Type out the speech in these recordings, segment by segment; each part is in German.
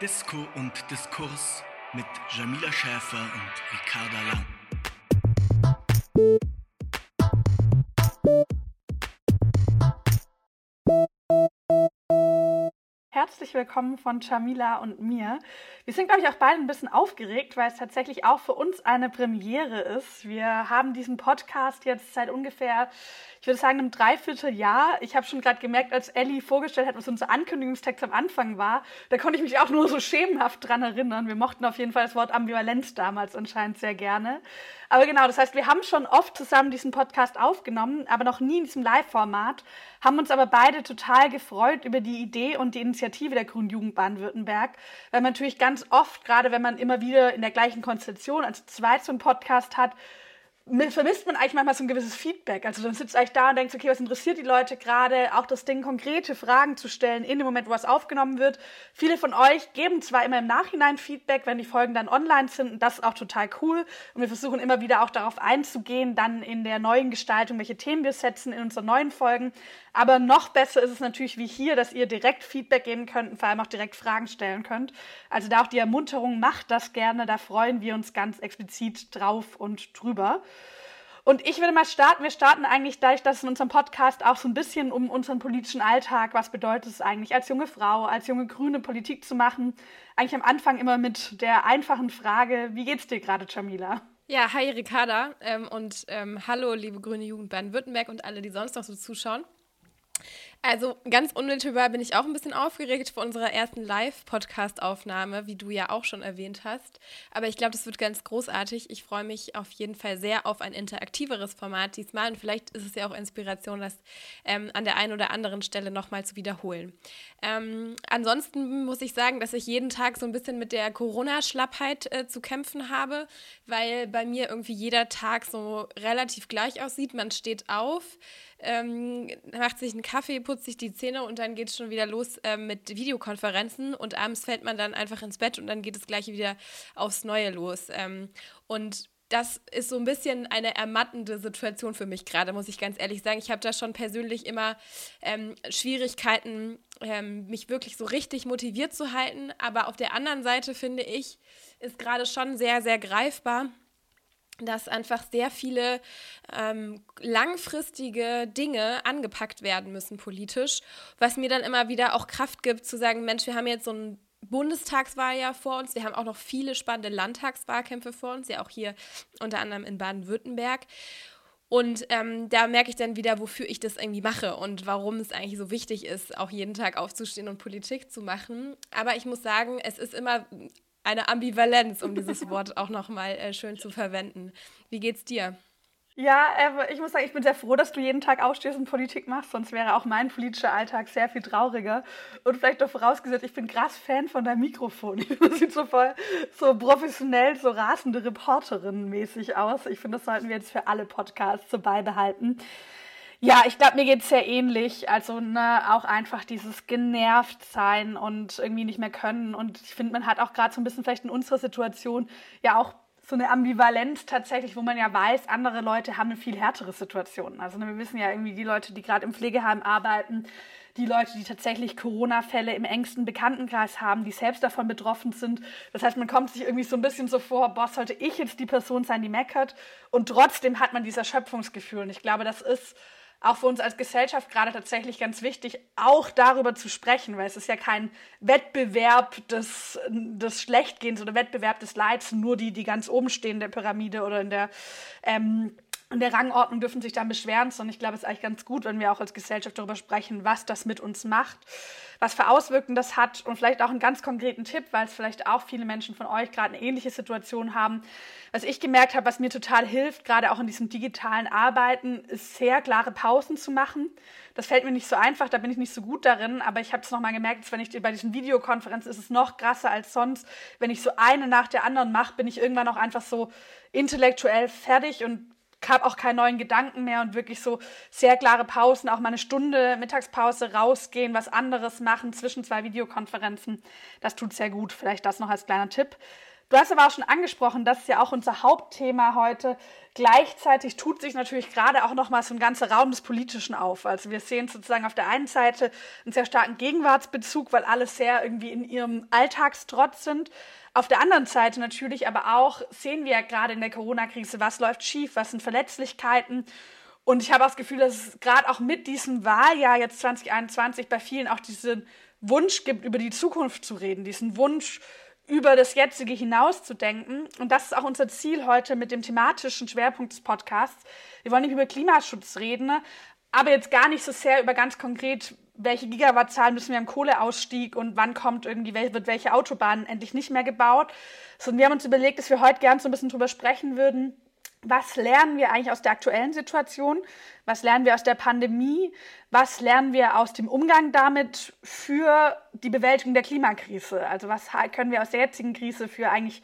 Disco und Diskurs mit Jamila Schäfer und Ricarda Lang. Herzlich willkommen von Jamila und mir. Wir sind, glaube ich, auch beide ein bisschen aufgeregt, weil es tatsächlich auch für uns eine Premiere ist. Wir haben diesen Podcast jetzt seit ungefähr ich würde sagen, einem Dreivierteljahr. Ich habe schon gerade gemerkt, als Ellie vorgestellt hat, was unser Ankündigungstext am Anfang war, da konnte ich mich auch nur so schemenhaft dran erinnern. Wir mochten auf jeden Fall das Wort Ambivalenz damals anscheinend sehr gerne. Aber genau, das heißt, wir haben schon oft zusammen diesen Podcast aufgenommen, aber noch nie in diesem Live-Format, haben uns aber beide total gefreut über die Idee und die Initiative der Grünen Jugend Baden-Württemberg, weil man natürlich ganz oft, gerade wenn man immer wieder in der gleichen Konstellation als zweit so einen Podcast hat, vermisst man eigentlich manchmal so ein gewisses Feedback. Also dann sitzt eigentlich da und denkt, okay, was interessiert die Leute gerade? Auch das Ding, konkrete Fragen zu stellen in dem Moment, wo was aufgenommen wird. Viele von euch geben zwar immer im Nachhinein Feedback, wenn die Folgen dann online sind, und das ist auch total cool. Und wir versuchen immer wieder auch darauf einzugehen, dann in der neuen Gestaltung, welche Themen wir setzen in unseren neuen Folgen. Aber noch besser ist es natürlich wie hier, dass ihr direkt Feedback geben könnt und vor allem auch direkt Fragen stellen könnt. Also da auch die Ermunterung, macht das gerne, da freuen wir uns ganz explizit drauf und drüber. Und ich würde mal starten. Wir starten eigentlich dadurch, dass in unserem Podcast auch so ein bisschen um unseren politischen Alltag, was bedeutet es eigentlich als junge Frau, als junge Grüne Politik zu machen, eigentlich am Anfang immer mit der einfachen Frage, wie geht's dir gerade, Jamila? Ja, hi Ricarda ähm, und ähm, hallo liebe Grüne Jugend Baden-Württemberg und alle, die sonst noch so zuschauen. Also ganz unmittelbar bin ich auch ein bisschen aufgeregt vor unserer ersten Live-Podcast-Aufnahme, wie du ja auch schon erwähnt hast. Aber ich glaube, das wird ganz großartig. Ich freue mich auf jeden Fall sehr auf ein interaktiveres Format diesmal. Und vielleicht ist es ja auch Inspiration, das ähm, an der einen oder anderen Stelle nochmal zu wiederholen. Ähm, ansonsten muss ich sagen, dass ich jeden Tag so ein bisschen mit der Corona-Schlappheit äh, zu kämpfen habe, weil bei mir irgendwie jeder Tag so relativ gleich aussieht. Man steht auf ähm, macht sich einen Kaffee, putzt sich die Zähne und dann geht es schon wieder los äh, mit Videokonferenzen und abends fällt man dann einfach ins Bett und dann geht es gleich wieder aufs Neue los. Ähm, und das ist so ein bisschen eine ermattende Situation für mich gerade, muss ich ganz ehrlich sagen. Ich habe da schon persönlich immer ähm, Schwierigkeiten, ähm, mich wirklich so richtig motiviert zu halten. Aber auf der anderen Seite finde ich, ist gerade schon sehr, sehr greifbar, dass einfach sehr viele ähm, langfristige Dinge angepackt werden müssen politisch, was mir dann immer wieder auch Kraft gibt zu sagen, Mensch, wir haben jetzt so ein Bundestagswahljahr vor uns, wir haben auch noch viele spannende Landtagswahlkämpfe vor uns, ja auch hier unter anderem in Baden-Württemberg. Und ähm, da merke ich dann wieder, wofür ich das irgendwie mache und warum es eigentlich so wichtig ist, auch jeden Tag aufzustehen und Politik zu machen. Aber ich muss sagen, es ist immer eine Ambivalenz, um dieses Wort auch nochmal äh, schön zu verwenden. Wie geht's dir? Ja, äh, ich muss sagen, ich bin sehr froh, dass du jeden Tag aufstehst und Politik machst, sonst wäre auch mein politischer Alltag sehr viel trauriger. Und vielleicht doch vorausgesetzt, ich bin krass Fan von deinem Mikrofon. Das sieht so voll so professionell, so rasende Reporterin mäßig aus. Ich finde, das sollten wir jetzt für alle Podcasts so beibehalten. Ja, ich glaube, mir geht's sehr ähnlich. Also ne, auch einfach dieses genervt sein und irgendwie nicht mehr können. Und ich finde, man hat auch gerade so ein bisschen vielleicht in unserer Situation ja auch so eine Ambivalenz tatsächlich, wo man ja weiß, andere Leute haben eine viel härtere Situation. Also ne, wir wissen ja irgendwie die Leute, die gerade im Pflegeheim arbeiten, die Leute, die tatsächlich Corona-Fälle im engsten Bekanntenkreis haben, die selbst davon betroffen sind. Das heißt, man kommt sich irgendwie so ein bisschen so vor, boah, sollte ich jetzt die Person sein, die meckert? Und trotzdem hat man dieses Erschöpfungsgefühl. Und ich glaube, das ist auch für uns als Gesellschaft gerade tatsächlich ganz wichtig, auch darüber zu sprechen, weil es ist ja kein Wettbewerb des, des Schlechtgehens oder Wettbewerb des Leids, nur die, die ganz oben stehen in der Pyramide oder in der ähm, in der Rangordnung dürfen sich dann beschweren, sondern ich glaube, es ist eigentlich ganz gut, wenn wir auch als Gesellschaft darüber sprechen, was das mit uns macht, was für Auswirkungen das hat und vielleicht auch einen ganz konkreten Tipp, weil es vielleicht auch viele Menschen von euch gerade eine ähnliche Situation haben. Was ich gemerkt habe, was mir total hilft, gerade auch in diesem digitalen Arbeiten, ist sehr klare Pausen zu machen. Das fällt mir nicht so einfach, da bin ich nicht so gut darin, aber ich habe es nochmal gemerkt, wenn ich bei diesen Videokonferenzen ist es noch krasser als sonst. Wenn ich so eine nach der anderen mache, bin ich irgendwann auch einfach so intellektuell fertig und habe auch keinen neuen Gedanken mehr und wirklich so sehr klare Pausen, auch mal eine Stunde Mittagspause rausgehen, was anderes machen zwischen zwei Videokonferenzen. Das tut sehr gut. Vielleicht das noch als kleiner Tipp. Du hast aber auch schon angesprochen, das ist ja auch unser Hauptthema heute. Gleichzeitig tut sich natürlich gerade auch noch mal so ein ganzer Raum des Politischen auf. Also wir sehen sozusagen auf der einen Seite einen sehr starken Gegenwartsbezug, weil alle sehr irgendwie in ihrem Alltagstrotz sind. Auf der anderen Seite natürlich aber auch sehen wir ja gerade in der Corona-Krise, was läuft schief, was sind Verletzlichkeiten. Und ich habe auch das Gefühl, dass es gerade auch mit diesem Wahljahr jetzt 2021 bei vielen auch diesen Wunsch gibt, über die Zukunft zu reden, diesen Wunsch, über das jetzige hinaus zu denken. Und das ist auch unser Ziel heute mit dem thematischen Schwerpunkt des Podcasts. Wir wollen nicht über Klimaschutz reden, aber jetzt gar nicht so sehr über ganz konkret, welche Gigawattzahlen müssen wir am Kohleausstieg und wann kommt irgendwie, wird welche Autobahn endlich nicht mehr gebaut. Sondern wir haben uns überlegt, dass wir heute gern so ein bisschen drüber sprechen würden, was lernen wir eigentlich aus der aktuellen Situation? Was lernen wir aus der Pandemie? Was lernen wir aus dem Umgang damit für die Bewältigung der Klimakrise? Also was können wir aus der jetzigen Krise für eigentlich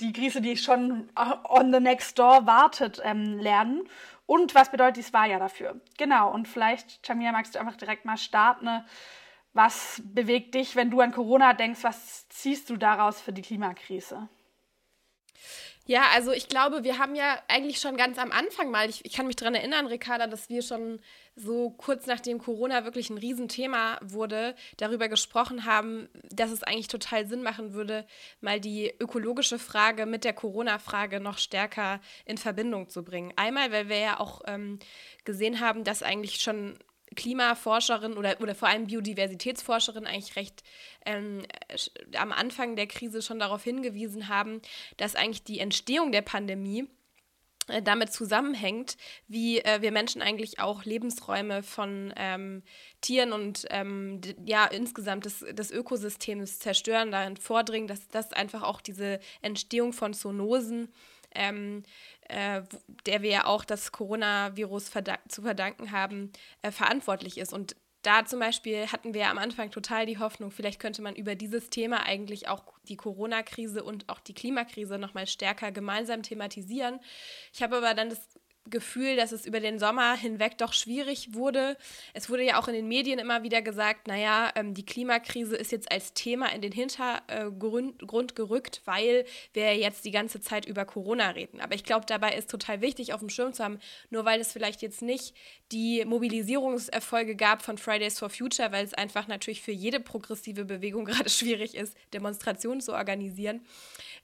die Krise, die schon on the next door wartet, ähm, lernen? Und was bedeutet dieses Wahljahr dafür? Genau, und vielleicht, Jamia, magst du einfach direkt mal starten. Was bewegt dich, wenn du an Corona denkst? Was ziehst du daraus für die Klimakrise? Ja, also ich glaube, wir haben ja eigentlich schon ganz am Anfang mal, ich, ich kann mich daran erinnern, Ricarda, dass wir schon so kurz nachdem Corona wirklich ein Riesenthema wurde, darüber gesprochen haben, dass es eigentlich total Sinn machen würde, mal die ökologische Frage mit der Corona-Frage noch stärker in Verbindung zu bringen. Einmal, weil wir ja auch ähm, gesehen haben, dass eigentlich schon Klimaforscherin oder, oder vor allem Biodiversitätsforscherin eigentlich recht ähm, am Anfang der Krise schon darauf hingewiesen haben, dass eigentlich die Entstehung der Pandemie äh, damit zusammenhängt, wie äh, wir Menschen eigentlich auch Lebensräume von ähm, Tieren und ähm, ja insgesamt des, des Ökosystems zerstören, darin vordringen, dass das einfach auch diese Entstehung von Zoonosen ähm, äh, der wir ja auch das Coronavirus verdank zu verdanken haben, äh, verantwortlich ist. Und da zum Beispiel hatten wir am Anfang total die Hoffnung, vielleicht könnte man über dieses Thema eigentlich auch die Corona-Krise und auch die Klimakrise nochmal stärker gemeinsam thematisieren. Ich habe aber dann das Gefühl, dass es über den Sommer hinweg doch schwierig wurde. Es wurde ja auch in den Medien immer wieder gesagt, naja, ähm, die Klimakrise ist jetzt als Thema in den Hintergrund äh, gerückt, weil wir jetzt die ganze Zeit über Corona reden. Aber ich glaube, dabei ist total wichtig, auf dem Schirm zu haben, nur weil es vielleicht jetzt nicht die Mobilisierungserfolge gab von Fridays for Future, weil es einfach natürlich für jede progressive Bewegung gerade schwierig ist, Demonstrationen zu organisieren.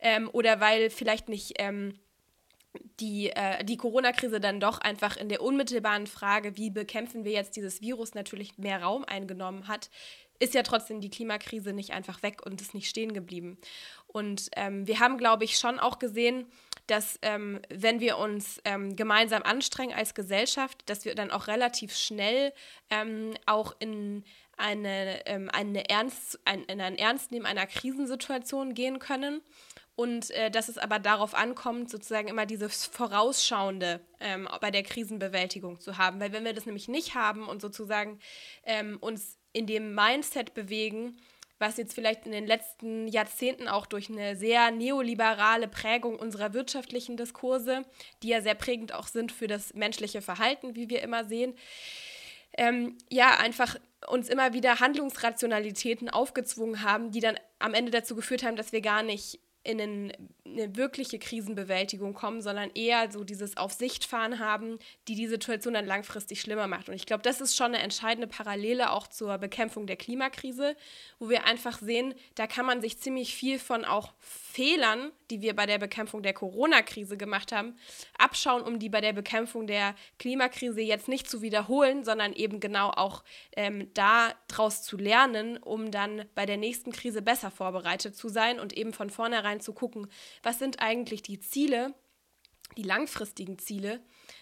Ähm, oder weil vielleicht nicht. Ähm, die, äh, die Corona-Krise dann doch einfach in der unmittelbaren Frage, wie bekämpfen wir jetzt dieses Virus, natürlich mehr Raum eingenommen hat, ist ja trotzdem die Klimakrise nicht einfach weg und ist nicht stehen geblieben. Und ähm, wir haben, glaube ich, schon auch gesehen, dass ähm, wenn wir uns ähm, gemeinsam anstrengen als Gesellschaft, dass wir dann auch relativ schnell ähm, auch in eine, ähm, eine Ernst, ein, in ein Ernstnehmen einer Krisensituation gehen können und äh, dass es aber darauf ankommt, sozusagen immer dieses Vorausschauende ähm, bei der Krisenbewältigung zu haben. Weil wenn wir das nämlich nicht haben und sozusagen ähm, uns in dem Mindset bewegen, was jetzt vielleicht in den letzten Jahrzehnten auch durch eine sehr neoliberale Prägung unserer wirtschaftlichen Diskurse, die ja sehr prägend auch sind für das menschliche Verhalten, wie wir immer sehen, ähm, ja, einfach uns immer wieder Handlungsrationalitäten aufgezwungen haben, die dann am Ende dazu geführt haben, dass wir gar nicht in eine wirkliche Krisenbewältigung kommen, sondern eher so dieses Auf Sicht fahren haben, die die Situation dann langfristig schlimmer macht. Und ich glaube, das ist schon eine entscheidende Parallele auch zur Bekämpfung der Klimakrise, wo wir einfach sehen, da kann man sich ziemlich viel von auch Fehlern, die wir bei der Bekämpfung der Corona-Krise gemacht haben, abschauen, um die bei der Bekämpfung der Klimakrise jetzt nicht zu wiederholen, sondern eben genau auch ähm, daraus zu lernen, um dann bei der nächsten Krise besser vorbereitet zu sein und eben von vornherein zu gucken, was sind eigentlich die Ziele, die langfristigen Ziele,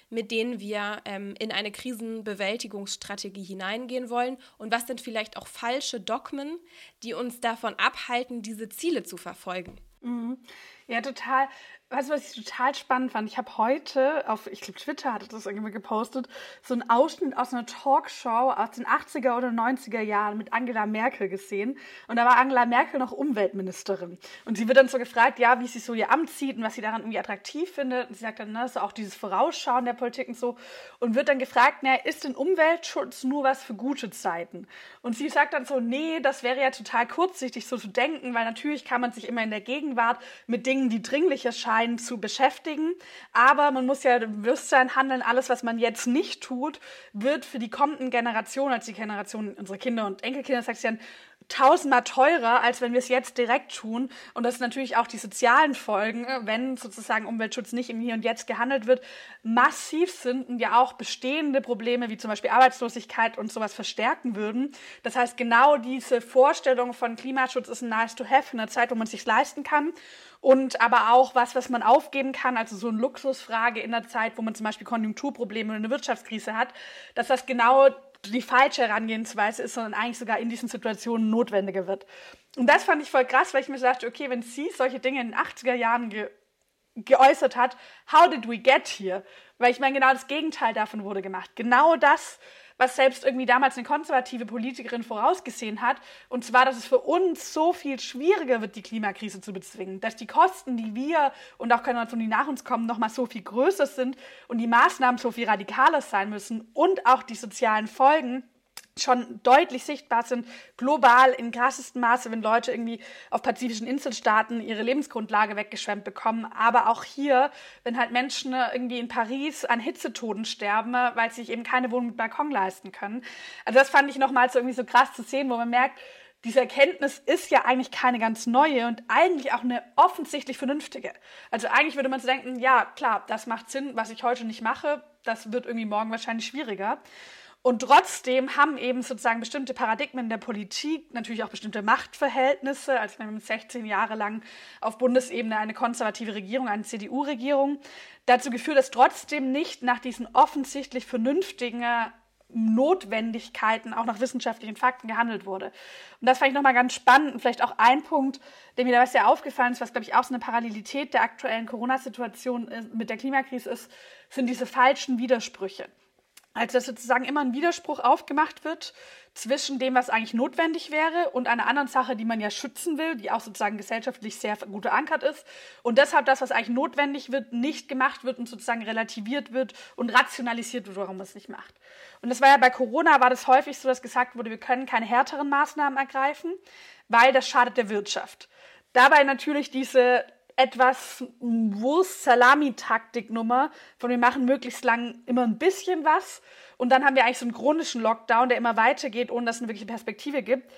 mit denen wir ähm, in eine Krisenbewältigungsstrategie hineingehen wollen und was sind vielleicht auch falsche Dogmen, die uns davon abhalten, diese Ziele zu verfolgen. Mhm. Ja, total. Weißt du, was ich total spannend fand? Ich habe heute auf, ich glaube, Twitter hatte das irgendwie gepostet, so einen Ausschnitt aus einer Talkshow aus den 80er oder 90er Jahren mit Angela Merkel gesehen. Und da war Angela Merkel noch Umweltministerin. Und sie wird dann so gefragt, ja, wie sie so ihr Amt sieht und was sie daran irgendwie attraktiv findet. Und sie sagt dann, ne, so auch dieses Vorausschauen der Politik und so. Und wird dann gefragt, na, ist denn Umweltschutz nur was für gute Zeiten? Und sie sagt dann so, nee, das wäre ja total kurzsichtig so zu denken, weil natürlich kann man sich immer in der Gegenwart mit Dingen, die dringlicher scheinen, einen zu beschäftigen. Aber man muss ja Bewusstsein handeln, alles, was man jetzt nicht tut, wird für die kommenden Generationen, als die Generation unserer Kinder und Enkelkinder, sagt dann, tausendmal teurer, als wenn wir es jetzt direkt tun. Und das sind natürlich auch die sozialen Folgen, wenn sozusagen Umweltschutz nicht im Hier und Jetzt gehandelt wird, massiv sind und ja auch bestehende Probleme wie zum Beispiel Arbeitslosigkeit und sowas verstärken würden. Das heißt, genau diese Vorstellung von Klimaschutz ist ein nice to have in einer Zeit, wo man es sich leisten kann. Und aber auch was, was man aufgeben kann, also so eine Luxusfrage in der Zeit, wo man zum Beispiel Konjunkturprobleme oder eine Wirtschaftskrise hat, dass das genau die falsche Herangehensweise ist, sondern eigentlich sogar in diesen Situationen notwendiger wird. Und das fand ich voll krass, weil ich mir dachte, okay, wenn sie solche Dinge in den 80er Jahren ge geäußert hat, how did we get here? Weil ich meine, genau das Gegenteil davon wurde gemacht. Genau das, was selbst irgendwie damals eine konservative Politikerin vorausgesehen hat. Und zwar, dass es für uns so viel schwieriger wird, die Klimakrise zu bezwingen. Dass die Kosten, die wir und auch Generationen, die nach uns kommen, nochmal so viel größer sind und die Maßnahmen so viel radikaler sein müssen und auch die sozialen Folgen schon deutlich sichtbar sind, global in krassestem Maße, wenn Leute irgendwie auf pazifischen Inselstaaten ihre Lebensgrundlage weggeschwemmt bekommen. Aber auch hier, wenn halt Menschen irgendwie in Paris an Hitzetoden sterben, weil sie sich eben keine Wohnung mit Balkon leisten können. Also das fand ich nochmal so irgendwie so krass zu sehen, wo man merkt, diese Erkenntnis ist ja eigentlich keine ganz neue und eigentlich auch eine offensichtlich vernünftige. Also eigentlich würde man so denken, ja, klar, das macht Sinn, was ich heute nicht mache, das wird irgendwie morgen wahrscheinlich schwieriger. Und trotzdem haben eben sozusagen bestimmte Paradigmen der Politik, natürlich auch bestimmte Machtverhältnisse, als wir haben 16 Jahre lang auf Bundesebene eine konservative Regierung, eine CDU-Regierung, dazu geführt, dass trotzdem nicht nach diesen offensichtlich vernünftigen Notwendigkeiten, auch nach wissenschaftlichen Fakten gehandelt wurde. Und das fand ich nochmal ganz spannend und vielleicht auch ein Punkt, der mir dabei sehr aufgefallen ist, was, glaube ich, auch so eine Parallelität der aktuellen Corona-Situation mit der Klimakrise ist, sind diese falschen Widersprüche. Also dass sozusagen immer ein Widerspruch aufgemacht wird zwischen dem, was eigentlich notwendig wäre und einer anderen Sache, die man ja schützen will, die auch sozusagen gesellschaftlich sehr gut verankert ist. Und deshalb das, was eigentlich notwendig wird, nicht gemacht wird und sozusagen relativiert wird und rationalisiert wird, warum man es nicht macht. Und das war ja bei Corona, war das häufig so, dass gesagt wurde, wir können keine härteren Maßnahmen ergreifen, weil das schadet der Wirtschaft. Dabei natürlich diese etwas Wurst-Salami-Taktik-Nummer, von wir machen möglichst lang immer ein bisschen was und dann haben wir eigentlich so einen chronischen Lockdown, der immer weitergeht, ohne dass es eine wirkliche Perspektive gibt,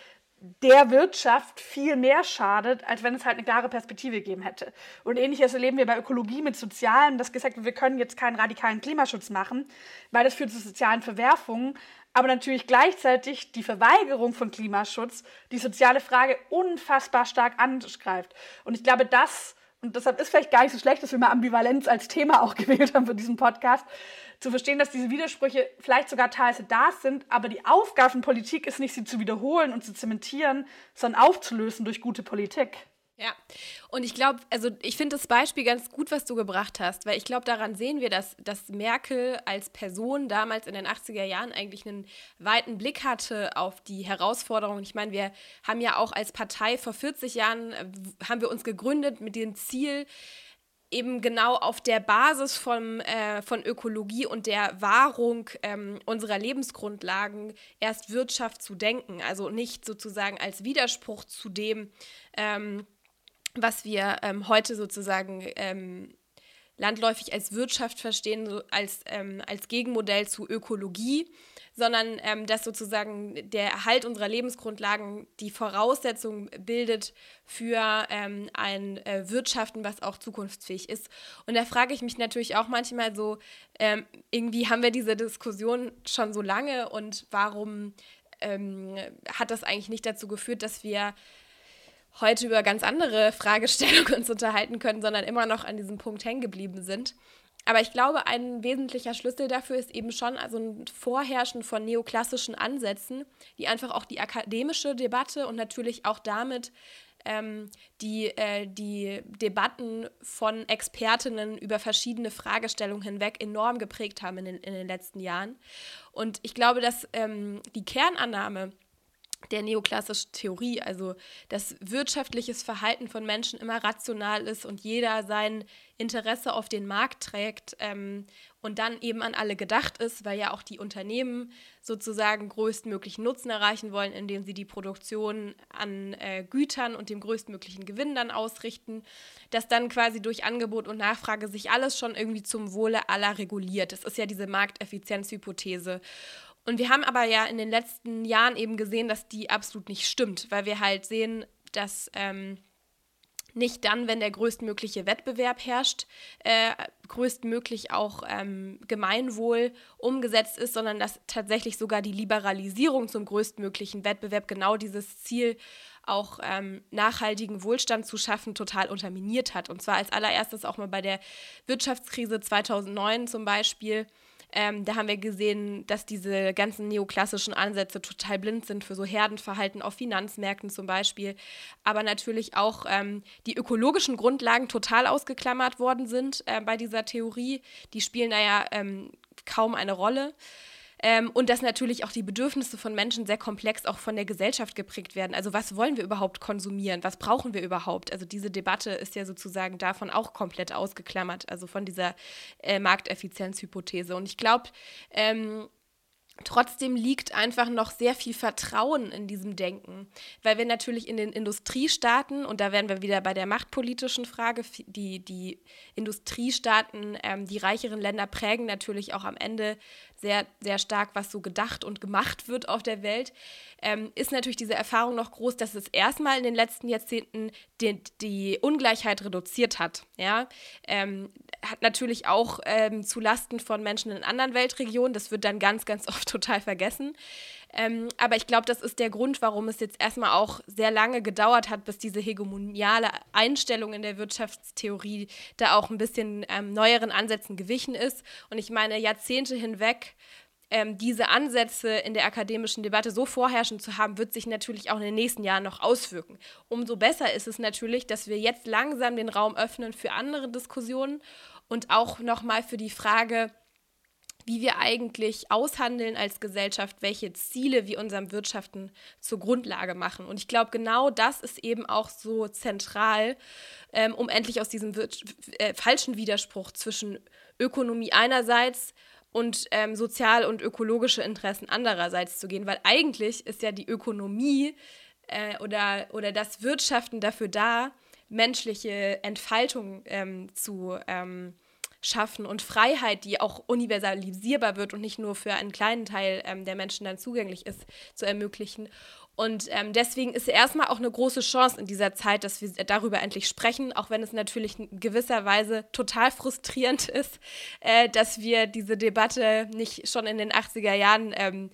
der Wirtschaft viel mehr schadet, als wenn es halt eine klare Perspektive gegeben hätte. Und ähnliches erleben wir bei Ökologie mit Sozialen, dass gesagt wird, wir können jetzt keinen radikalen Klimaschutz machen, weil das führt zu sozialen Verwerfungen, aber natürlich gleichzeitig die Verweigerung von Klimaschutz die soziale Frage unfassbar stark angreift. Und ich glaube, das und deshalb ist vielleicht gar nicht so schlecht, dass wir mal Ambivalenz als Thema auch gewählt haben für diesen Podcast, zu verstehen, dass diese Widersprüche vielleicht sogar teilweise da sind, aber die Aufgabe von Politik ist nicht, sie zu wiederholen und zu zementieren, sondern aufzulösen durch gute Politik. Ja, und ich glaube, also ich finde das Beispiel ganz gut, was du gebracht hast, weil ich glaube, daran sehen wir, dass, dass Merkel als Person damals in den 80er Jahren eigentlich einen weiten Blick hatte auf die Herausforderungen. Ich meine, wir haben ja auch als Partei vor 40 Jahren, äh, haben wir uns gegründet mit dem Ziel, eben genau auf der Basis von, äh, von Ökologie und der Wahrung ähm, unserer Lebensgrundlagen erst Wirtschaft zu denken. Also nicht sozusagen als Widerspruch zu dem, ähm, was wir ähm, heute sozusagen ähm, landläufig als Wirtschaft verstehen, so als, ähm, als Gegenmodell zu Ökologie, sondern ähm, dass sozusagen der Erhalt unserer Lebensgrundlagen die Voraussetzung bildet für ähm, ein äh, Wirtschaften, was auch zukunftsfähig ist. Und da frage ich mich natürlich auch manchmal so, ähm, irgendwie haben wir diese Diskussion schon so lange und warum hat das eigentlich nicht dazu geführt, dass wir heute über ganz andere Fragestellungen uns unterhalten können, sondern immer noch an diesem Punkt hängen geblieben sind. Aber ich glaube, ein wesentlicher Schlüssel dafür ist eben schon also ein Vorherrschen von neoklassischen Ansätzen, die einfach auch die akademische Debatte und natürlich auch damit ähm, die, äh, die Debatten von Expertinnen über verschiedene Fragestellungen hinweg enorm geprägt haben in den, in den letzten Jahren. Und ich glaube, dass ähm, die Kernannahme, der neoklassischen Theorie, also dass wirtschaftliches Verhalten von Menschen immer rational ist und jeder sein Interesse auf den Markt trägt ähm, und dann eben an alle gedacht ist, weil ja auch die Unternehmen sozusagen größtmöglichen Nutzen erreichen wollen, indem sie die Produktion an äh, Gütern und dem größtmöglichen Gewinn dann ausrichten, dass dann quasi durch Angebot und Nachfrage sich alles schon irgendwie zum Wohle aller reguliert. Das ist ja diese Markteffizienzhypothese. Und wir haben aber ja in den letzten Jahren eben gesehen, dass die absolut nicht stimmt, weil wir halt sehen, dass ähm, nicht dann, wenn der größtmögliche Wettbewerb herrscht, äh, größtmöglich auch ähm, Gemeinwohl umgesetzt ist, sondern dass tatsächlich sogar die Liberalisierung zum größtmöglichen Wettbewerb genau dieses Ziel auch ähm, nachhaltigen Wohlstand zu schaffen, total unterminiert hat. Und zwar als allererstes auch mal bei der Wirtschaftskrise 2009 zum Beispiel ähm, da haben wir gesehen, dass diese ganzen neoklassischen Ansätze total blind sind für so Herdenverhalten auf Finanzmärkten zum Beispiel, aber natürlich auch ähm, die ökologischen Grundlagen total ausgeklammert worden sind äh, bei dieser Theorie. Die spielen da ja ähm, kaum eine Rolle. Ähm, und dass natürlich auch die Bedürfnisse von Menschen sehr komplex auch von der Gesellschaft geprägt werden. Also was wollen wir überhaupt konsumieren? Was brauchen wir überhaupt? Also diese Debatte ist ja sozusagen davon auch komplett ausgeklammert, also von dieser äh, Markteffizienzhypothese. Und ich glaube, ähm, Trotzdem liegt einfach noch sehr viel Vertrauen in diesem Denken, weil wir natürlich in den Industriestaaten, und da wären wir wieder bei der machtpolitischen Frage, die, die Industriestaaten, ähm, die reicheren Länder prägen natürlich auch am Ende sehr, sehr stark, was so gedacht und gemacht wird auf der Welt, ähm, ist natürlich diese Erfahrung noch groß, dass es erstmal in den letzten Jahrzehnten die, die Ungleichheit reduziert hat. Ja? Ähm, hat natürlich auch ähm, zu Lasten von Menschen in anderen Weltregionen, das wird dann ganz, ganz oft total vergessen. Ähm, aber ich glaube, das ist der Grund, warum es jetzt erstmal auch sehr lange gedauert hat, bis diese hegemoniale Einstellung in der Wirtschaftstheorie da auch ein bisschen ähm, neueren Ansätzen gewichen ist. Und ich meine, Jahrzehnte hinweg ähm, diese Ansätze in der akademischen Debatte so vorherrschend zu haben, wird sich natürlich auch in den nächsten Jahren noch auswirken. Umso besser ist es natürlich, dass wir jetzt langsam den Raum öffnen für andere Diskussionen und auch nochmal für die Frage, wie wir eigentlich aushandeln als Gesellschaft, welche Ziele wir unserem Wirtschaften zur Grundlage machen. Und ich glaube, genau das ist eben auch so zentral, ähm, um endlich aus diesem äh, falschen Widerspruch zwischen Ökonomie einerseits und ähm, sozial- und ökologische Interessen andererseits zu gehen. Weil eigentlich ist ja die Ökonomie äh, oder, oder das Wirtschaften dafür da, menschliche Entfaltung ähm, zu ähm, schaffen und Freiheit, die auch universalisierbar wird und nicht nur für einen kleinen Teil ähm, der Menschen dann zugänglich ist, zu ermöglichen. Und ähm, deswegen ist erstmal auch eine große Chance in dieser Zeit, dass wir darüber endlich sprechen, auch wenn es natürlich in gewisser Weise total frustrierend ist, äh, dass wir diese Debatte nicht schon in den 80er Jahren ähm,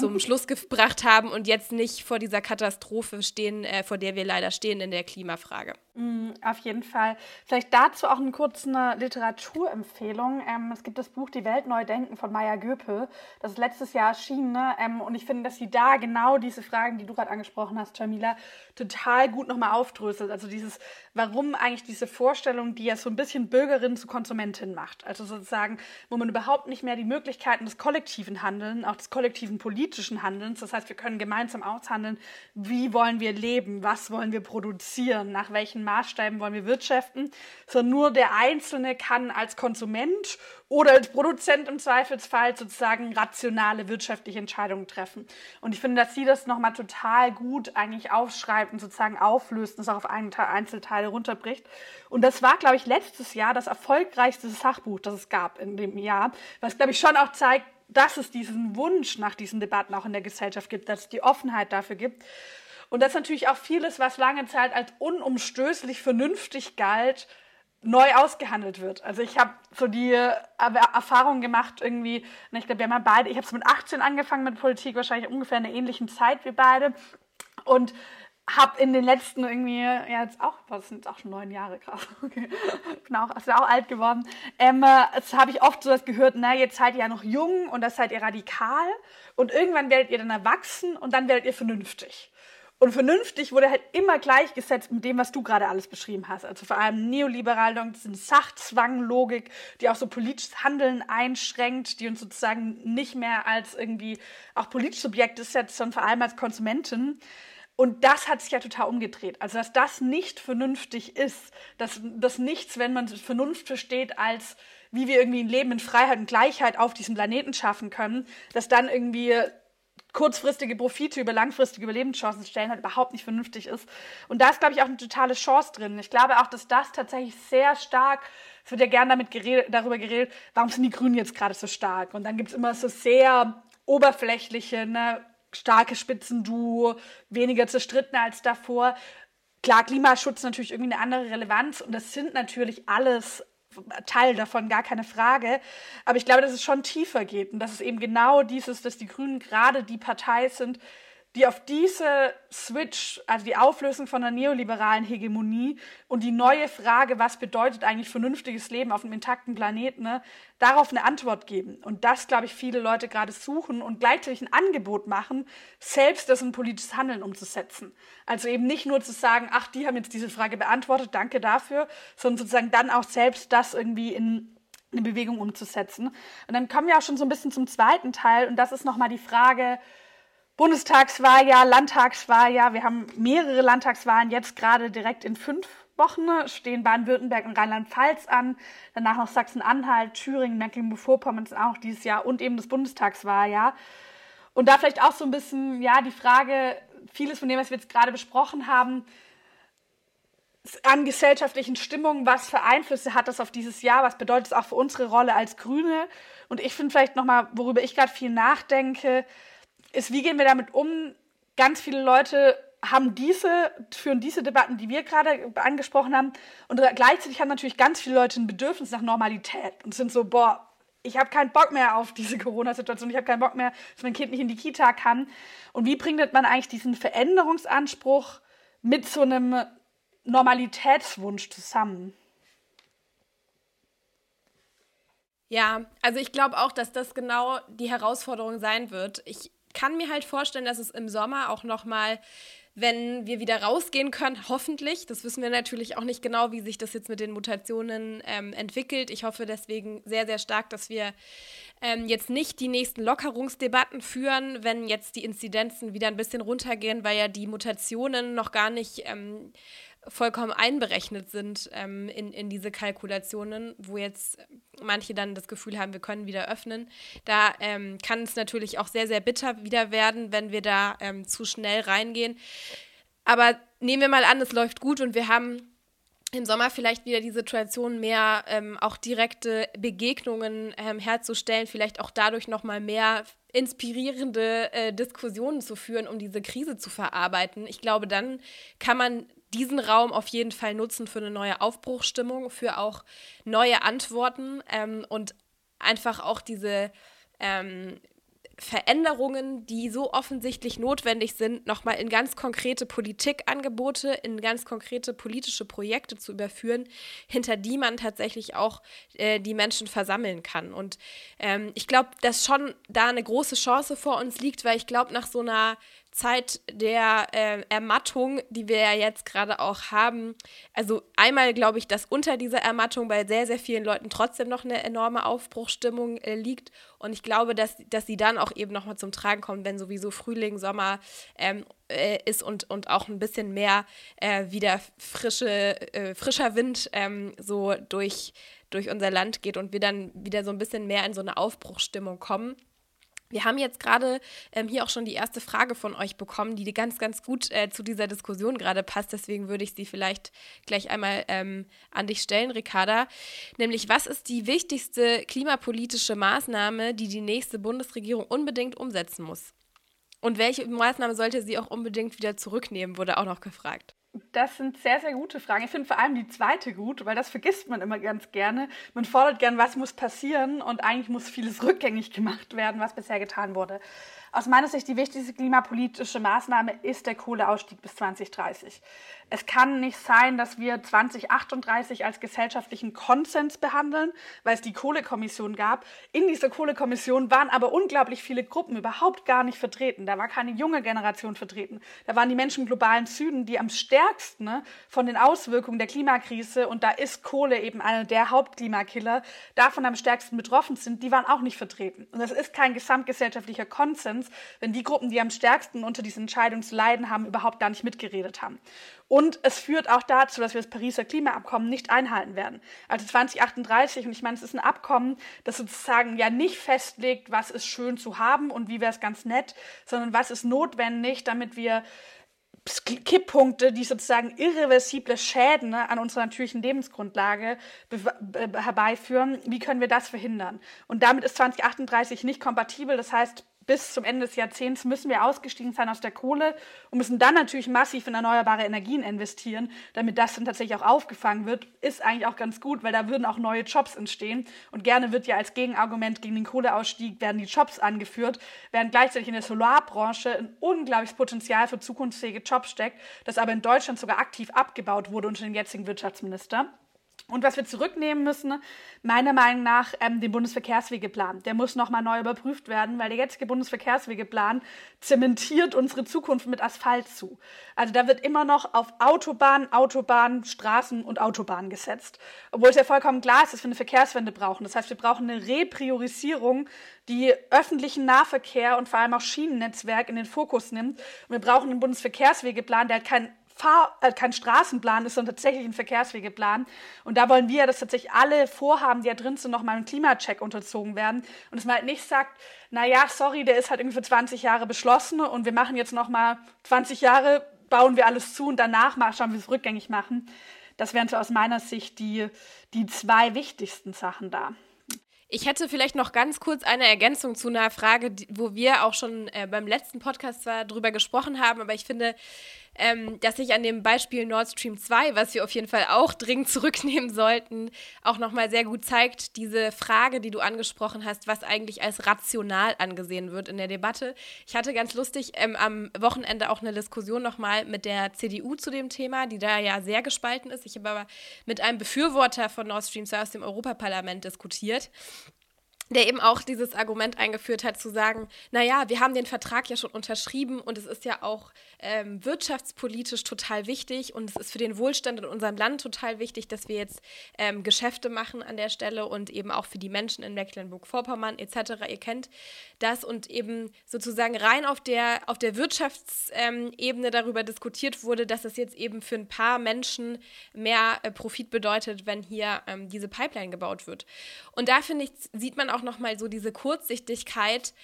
zum Schluss gebracht haben und jetzt nicht vor dieser Katastrophe stehen, äh, vor der wir leider stehen in der Klimafrage. Mm, auf jeden Fall. Vielleicht dazu auch eine kurze Literaturempfehlung. Ähm, es gibt das Buch Die Welt neu denken von Maya Göpel. Das ist letztes Jahr erschienen. Ne? Ähm, und ich finde, dass sie da genau diese Fragen, die du gerade angesprochen hast, Jamila, total gut nochmal aufdröselt. Also dieses, warum eigentlich diese Vorstellung, die ja so ein bisschen Bürgerin zu Konsumentin macht. Also sozusagen, wo man überhaupt nicht mehr die Möglichkeiten des kollektiven Handelns, auch des kollektiven politischen Handelns, das heißt, wir können gemeinsam aushandeln, wie wollen wir leben, was wollen wir produzieren, nach welchen Maßstäben wollen wir wirtschaften, sondern nur der Einzelne kann als Konsument oder als Produzent im Zweifelsfall sozusagen rationale wirtschaftliche Entscheidungen treffen. Und ich finde, dass sie das nochmal total gut eigentlich aufschreibt und sozusagen auflöst und es auch auf Einzelteile runterbricht. Und das war, glaube ich, letztes Jahr das erfolgreichste Sachbuch, das es gab in dem Jahr, was, glaube ich, schon auch zeigt, dass es diesen Wunsch nach diesen Debatten auch in der Gesellschaft gibt, dass es die Offenheit dafür gibt. Und dass natürlich auch vieles, was lange Zeit als unumstößlich vernünftig galt, neu ausgehandelt wird. Also ich habe so die Erfahrung gemacht irgendwie, ich glaube, wir haben ja beide, ich habe es mit 18 angefangen mit Politik, wahrscheinlich ungefähr in einer ähnlichen Zeit wie beide. Und habe in den letzten irgendwie, ja jetzt auch, was sind jetzt auch schon neun Jahre krass, okay, bin auch, ja auch alt geworden, ähm, das habe ich oft so das gehört, na jetzt seid ihr ja noch jung und das seid ihr radikal und irgendwann werdet ihr dann erwachsen und dann werdet ihr vernünftig. Und vernünftig wurde halt immer gleichgesetzt mit dem, was du gerade alles beschrieben hast. Also vor allem neoliberal, sind Sachzwanglogik, die auch so politisches Handeln einschränkt, die uns sozusagen nicht mehr als irgendwie auch politische Subjekte setzt, sondern vor allem als Konsumenten. Und das hat sich ja total umgedreht. Also, dass das nicht vernünftig ist, dass das nichts, wenn man Vernunft versteht, als wie wir irgendwie ein Leben in Freiheit und Gleichheit auf diesem Planeten schaffen können, dass dann irgendwie kurzfristige Profite über langfristige Überlebenschancen stellen, halt überhaupt nicht vernünftig ist. Und da ist, glaube ich, auch eine totale Chance drin. Ich glaube auch, dass das tatsächlich sehr stark, es wird ja gern damit geredet, darüber geredet, warum sind die Grünen jetzt gerade so stark? Und dann gibt es immer so sehr oberflächliche, ne, starke Spitzenduo, weniger zerstritten als davor. Klar, Klimaschutz natürlich irgendwie eine andere Relevanz und das sind natürlich alles Teil davon, gar keine Frage. Aber ich glaube, dass es schon tiefer geht und dass es eben genau dieses, dass die Grünen gerade die Partei sind, die auf diese Switch, also die Auflösung von der neoliberalen Hegemonie und die neue Frage, was bedeutet eigentlich vernünftiges Leben auf einem intakten Planeten, ne, darauf eine Antwort geben. Und das, glaube ich, viele Leute gerade suchen und gleichzeitig ein Angebot machen, selbst das in politisches Handeln umzusetzen. Also eben nicht nur zu sagen, ach, die haben jetzt diese Frage beantwortet, danke dafür, sondern sozusagen dann auch selbst das irgendwie in eine Bewegung umzusetzen. Und dann kommen wir auch schon so ein bisschen zum zweiten Teil und das ist nochmal die Frage, Bundestagswahljahr, Landtagswahljahr. Wir haben mehrere Landtagswahlen jetzt gerade direkt in fünf Wochen stehen Baden-Württemberg und Rheinland-Pfalz an, danach noch Sachsen-Anhalt, Thüringen, Mecklenburg-Vorpommern auch dieses Jahr und eben das Bundestagswahljahr. Und da vielleicht auch so ein bisschen, ja, die Frage, vieles von dem, was wir jetzt gerade besprochen haben, an gesellschaftlichen Stimmungen, was für Einflüsse hat das auf dieses Jahr, was bedeutet es auch für unsere Rolle als Grüne? Und ich finde vielleicht nochmal, worüber ich gerade viel nachdenke, ist, wie gehen wir damit um? Ganz viele Leute haben diese, führen diese Debatten, die wir gerade angesprochen haben. Und gleichzeitig haben natürlich ganz viele Leute ein Bedürfnis nach Normalität und sind so, boah, ich habe keinen Bock mehr auf diese Corona-Situation, ich habe keinen Bock mehr, dass mein Kind nicht in die Kita kann. Und wie bringt man eigentlich diesen Veränderungsanspruch mit so einem Normalitätswunsch zusammen? Ja, also ich glaube auch, dass das genau die Herausforderung sein wird. Ich kann mir halt vorstellen, dass es im Sommer auch noch mal wenn wir wieder rausgehen können, hoffentlich. Das wissen wir natürlich auch nicht genau, wie sich das jetzt mit den Mutationen ähm, entwickelt. Ich hoffe deswegen sehr, sehr stark, dass wir ähm, jetzt nicht die nächsten Lockerungsdebatten führen, wenn jetzt die Inzidenzen wieder ein bisschen runtergehen, weil ja die Mutationen noch gar nicht ähm, vollkommen einberechnet sind ähm, in, in diese Kalkulationen, wo jetzt manche dann das Gefühl haben, wir können wieder öffnen. Da ähm, kann es natürlich auch sehr, sehr bitter wieder werden, wenn wir da ähm, zu schnell reingehen. Aber nehmen wir mal an, es läuft gut und wir haben im Sommer vielleicht wieder die Situation, mehr ähm, auch direkte Begegnungen ähm, herzustellen, vielleicht auch dadurch nochmal mehr inspirierende äh, Diskussionen zu führen, um diese Krise zu verarbeiten. Ich glaube, dann kann man diesen Raum auf jeden Fall nutzen für eine neue Aufbruchstimmung, für auch neue Antworten ähm, und einfach auch diese ähm, Veränderungen, die so offensichtlich notwendig sind, nochmal in ganz konkrete Politikangebote, in ganz konkrete politische Projekte zu überführen, hinter die man tatsächlich auch äh, die Menschen versammeln kann. Und ähm, ich glaube, dass schon da eine große Chance vor uns liegt, weil ich glaube, nach so einer Zeit der äh, Ermattung, die wir ja jetzt gerade auch haben. Also einmal glaube ich, dass unter dieser Ermattung bei sehr, sehr vielen Leuten trotzdem noch eine enorme Aufbruchsstimmung äh, liegt. Und ich glaube, dass, dass sie dann auch eben nochmal zum Tragen kommt, wenn sowieso Frühling, Sommer ähm, äh, ist und, und auch ein bisschen mehr äh, wieder frische, äh, frischer Wind ähm, so durch, durch unser Land geht und wir dann wieder so ein bisschen mehr in so eine Aufbruchsstimmung kommen. Wir haben jetzt gerade ähm, hier auch schon die erste Frage von euch bekommen, die ganz, ganz gut äh, zu dieser Diskussion gerade passt. Deswegen würde ich sie vielleicht gleich einmal ähm, an dich stellen, Ricarda. Nämlich, was ist die wichtigste klimapolitische Maßnahme, die die nächste Bundesregierung unbedingt umsetzen muss? Und welche Maßnahme sollte sie auch unbedingt wieder zurücknehmen, wurde auch noch gefragt. Das sind sehr, sehr gute Fragen. Ich finde vor allem die zweite gut, weil das vergisst man immer ganz gerne. Man fordert gern, was muss passieren und eigentlich muss vieles rückgängig gemacht werden, was bisher getan wurde. Aus meiner Sicht die wichtigste klimapolitische Maßnahme ist der Kohleausstieg bis 2030. Es kann nicht sein, dass wir 2038 als gesellschaftlichen Konsens behandeln, weil es die Kohlekommission gab. In dieser Kohlekommission waren aber unglaublich viele Gruppen überhaupt gar nicht vertreten. Da war keine junge Generation vertreten. Da waren die Menschen im globalen Süden, die am stärksten ne, von den Auswirkungen der Klimakrise, und da ist Kohle eben einer der Hauptklimakiller, davon am stärksten betroffen sind, die waren auch nicht vertreten. Und das ist kein gesamtgesellschaftlicher Konsens, wenn die Gruppen, die am stärksten unter diesen Entscheidungen zu leiden haben, überhaupt gar nicht mitgeredet haben. Und es führt auch dazu, dass wir das Pariser Klimaabkommen nicht einhalten werden. Also 2038, und ich meine, es ist ein Abkommen, das sozusagen ja nicht festlegt, was ist schön zu haben und wie wäre es ganz nett, sondern was ist notwendig, damit wir Kipppunkte, die sozusagen irreversible Schäden ne, an unserer natürlichen Lebensgrundlage herbeiführen, wie können wir das verhindern? Und damit ist 2038 nicht kompatibel. Das heißt, bis zum Ende des Jahrzehnts müssen wir ausgestiegen sein aus der Kohle und müssen dann natürlich massiv in erneuerbare Energien investieren, damit das dann tatsächlich auch aufgefangen wird. Ist eigentlich auch ganz gut, weil da würden auch neue Jobs entstehen. Und gerne wird ja als Gegenargument gegen den Kohleausstieg werden die Jobs angeführt, während gleichzeitig in der Solarbranche ein unglaubliches Potenzial für zukunftsfähige Jobs steckt, das aber in Deutschland sogar aktiv abgebaut wurde unter dem jetzigen Wirtschaftsminister. Und was wir zurücknehmen müssen, meiner Meinung nach, ähm, den Bundesverkehrswegeplan. Der muss nochmal neu überprüft werden, weil der jetzige Bundesverkehrswegeplan zementiert unsere Zukunft mit Asphalt zu. Also da wird immer noch auf Autobahn, Autobahn, Straßen und Autobahn gesetzt. Obwohl es ja vollkommen klar ist, dass wir eine Verkehrswende brauchen. Das heißt, wir brauchen eine Repriorisierung, die öffentlichen Nahverkehr und vor allem auch Schienennetzwerk in den Fokus nimmt. Und wir brauchen einen Bundesverkehrswegeplan, der halt kein Fahr äh, kein Straßenplan ist, sondern tatsächlich ein Verkehrswegeplan. Und da wollen wir, dass tatsächlich alle Vorhaben, die da drin sind, nochmal einem Klimacheck unterzogen werden. Und dass man halt nicht sagt, na ja, sorry, der ist halt irgendwie für 20 Jahre beschlossen und wir machen jetzt nochmal 20 Jahre, bauen wir alles zu und danach schauen wir es rückgängig machen. Das wären so aus meiner Sicht die, die zwei wichtigsten Sachen da. Ich hätte vielleicht noch ganz kurz eine Ergänzung zu einer Frage, wo wir auch schon äh, beim letzten Podcast zwar drüber gesprochen haben, aber ich finde, ähm, dass sich an dem Beispiel Nord Stream 2, was wir auf jeden Fall auch dringend zurücknehmen sollten, auch nochmal sehr gut zeigt, diese Frage, die du angesprochen hast, was eigentlich als rational angesehen wird in der Debatte. Ich hatte ganz lustig ähm, am Wochenende auch eine Diskussion nochmal mit der CDU zu dem Thema, die da ja sehr gespalten ist. Ich habe aber mit einem Befürworter von Nord Stream 2 aus dem Europaparlament diskutiert der eben auch dieses Argument eingeführt hat, zu sagen, naja, wir haben den Vertrag ja schon unterschrieben und es ist ja auch ähm, wirtschaftspolitisch total wichtig und es ist für den Wohlstand in unserem Land total wichtig, dass wir jetzt ähm, Geschäfte machen an der Stelle und eben auch für die Menschen in Mecklenburg-Vorpommern etc. Ihr kennt das und eben sozusagen rein auf der, auf der Wirtschaftsebene ähm, darüber diskutiert wurde, dass es jetzt eben für ein paar Menschen mehr äh, Profit bedeutet, wenn hier ähm, diese Pipeline gebaut wird. Und da finde ich, sieht man auch nochmal so diese Kurzsichtigkeit,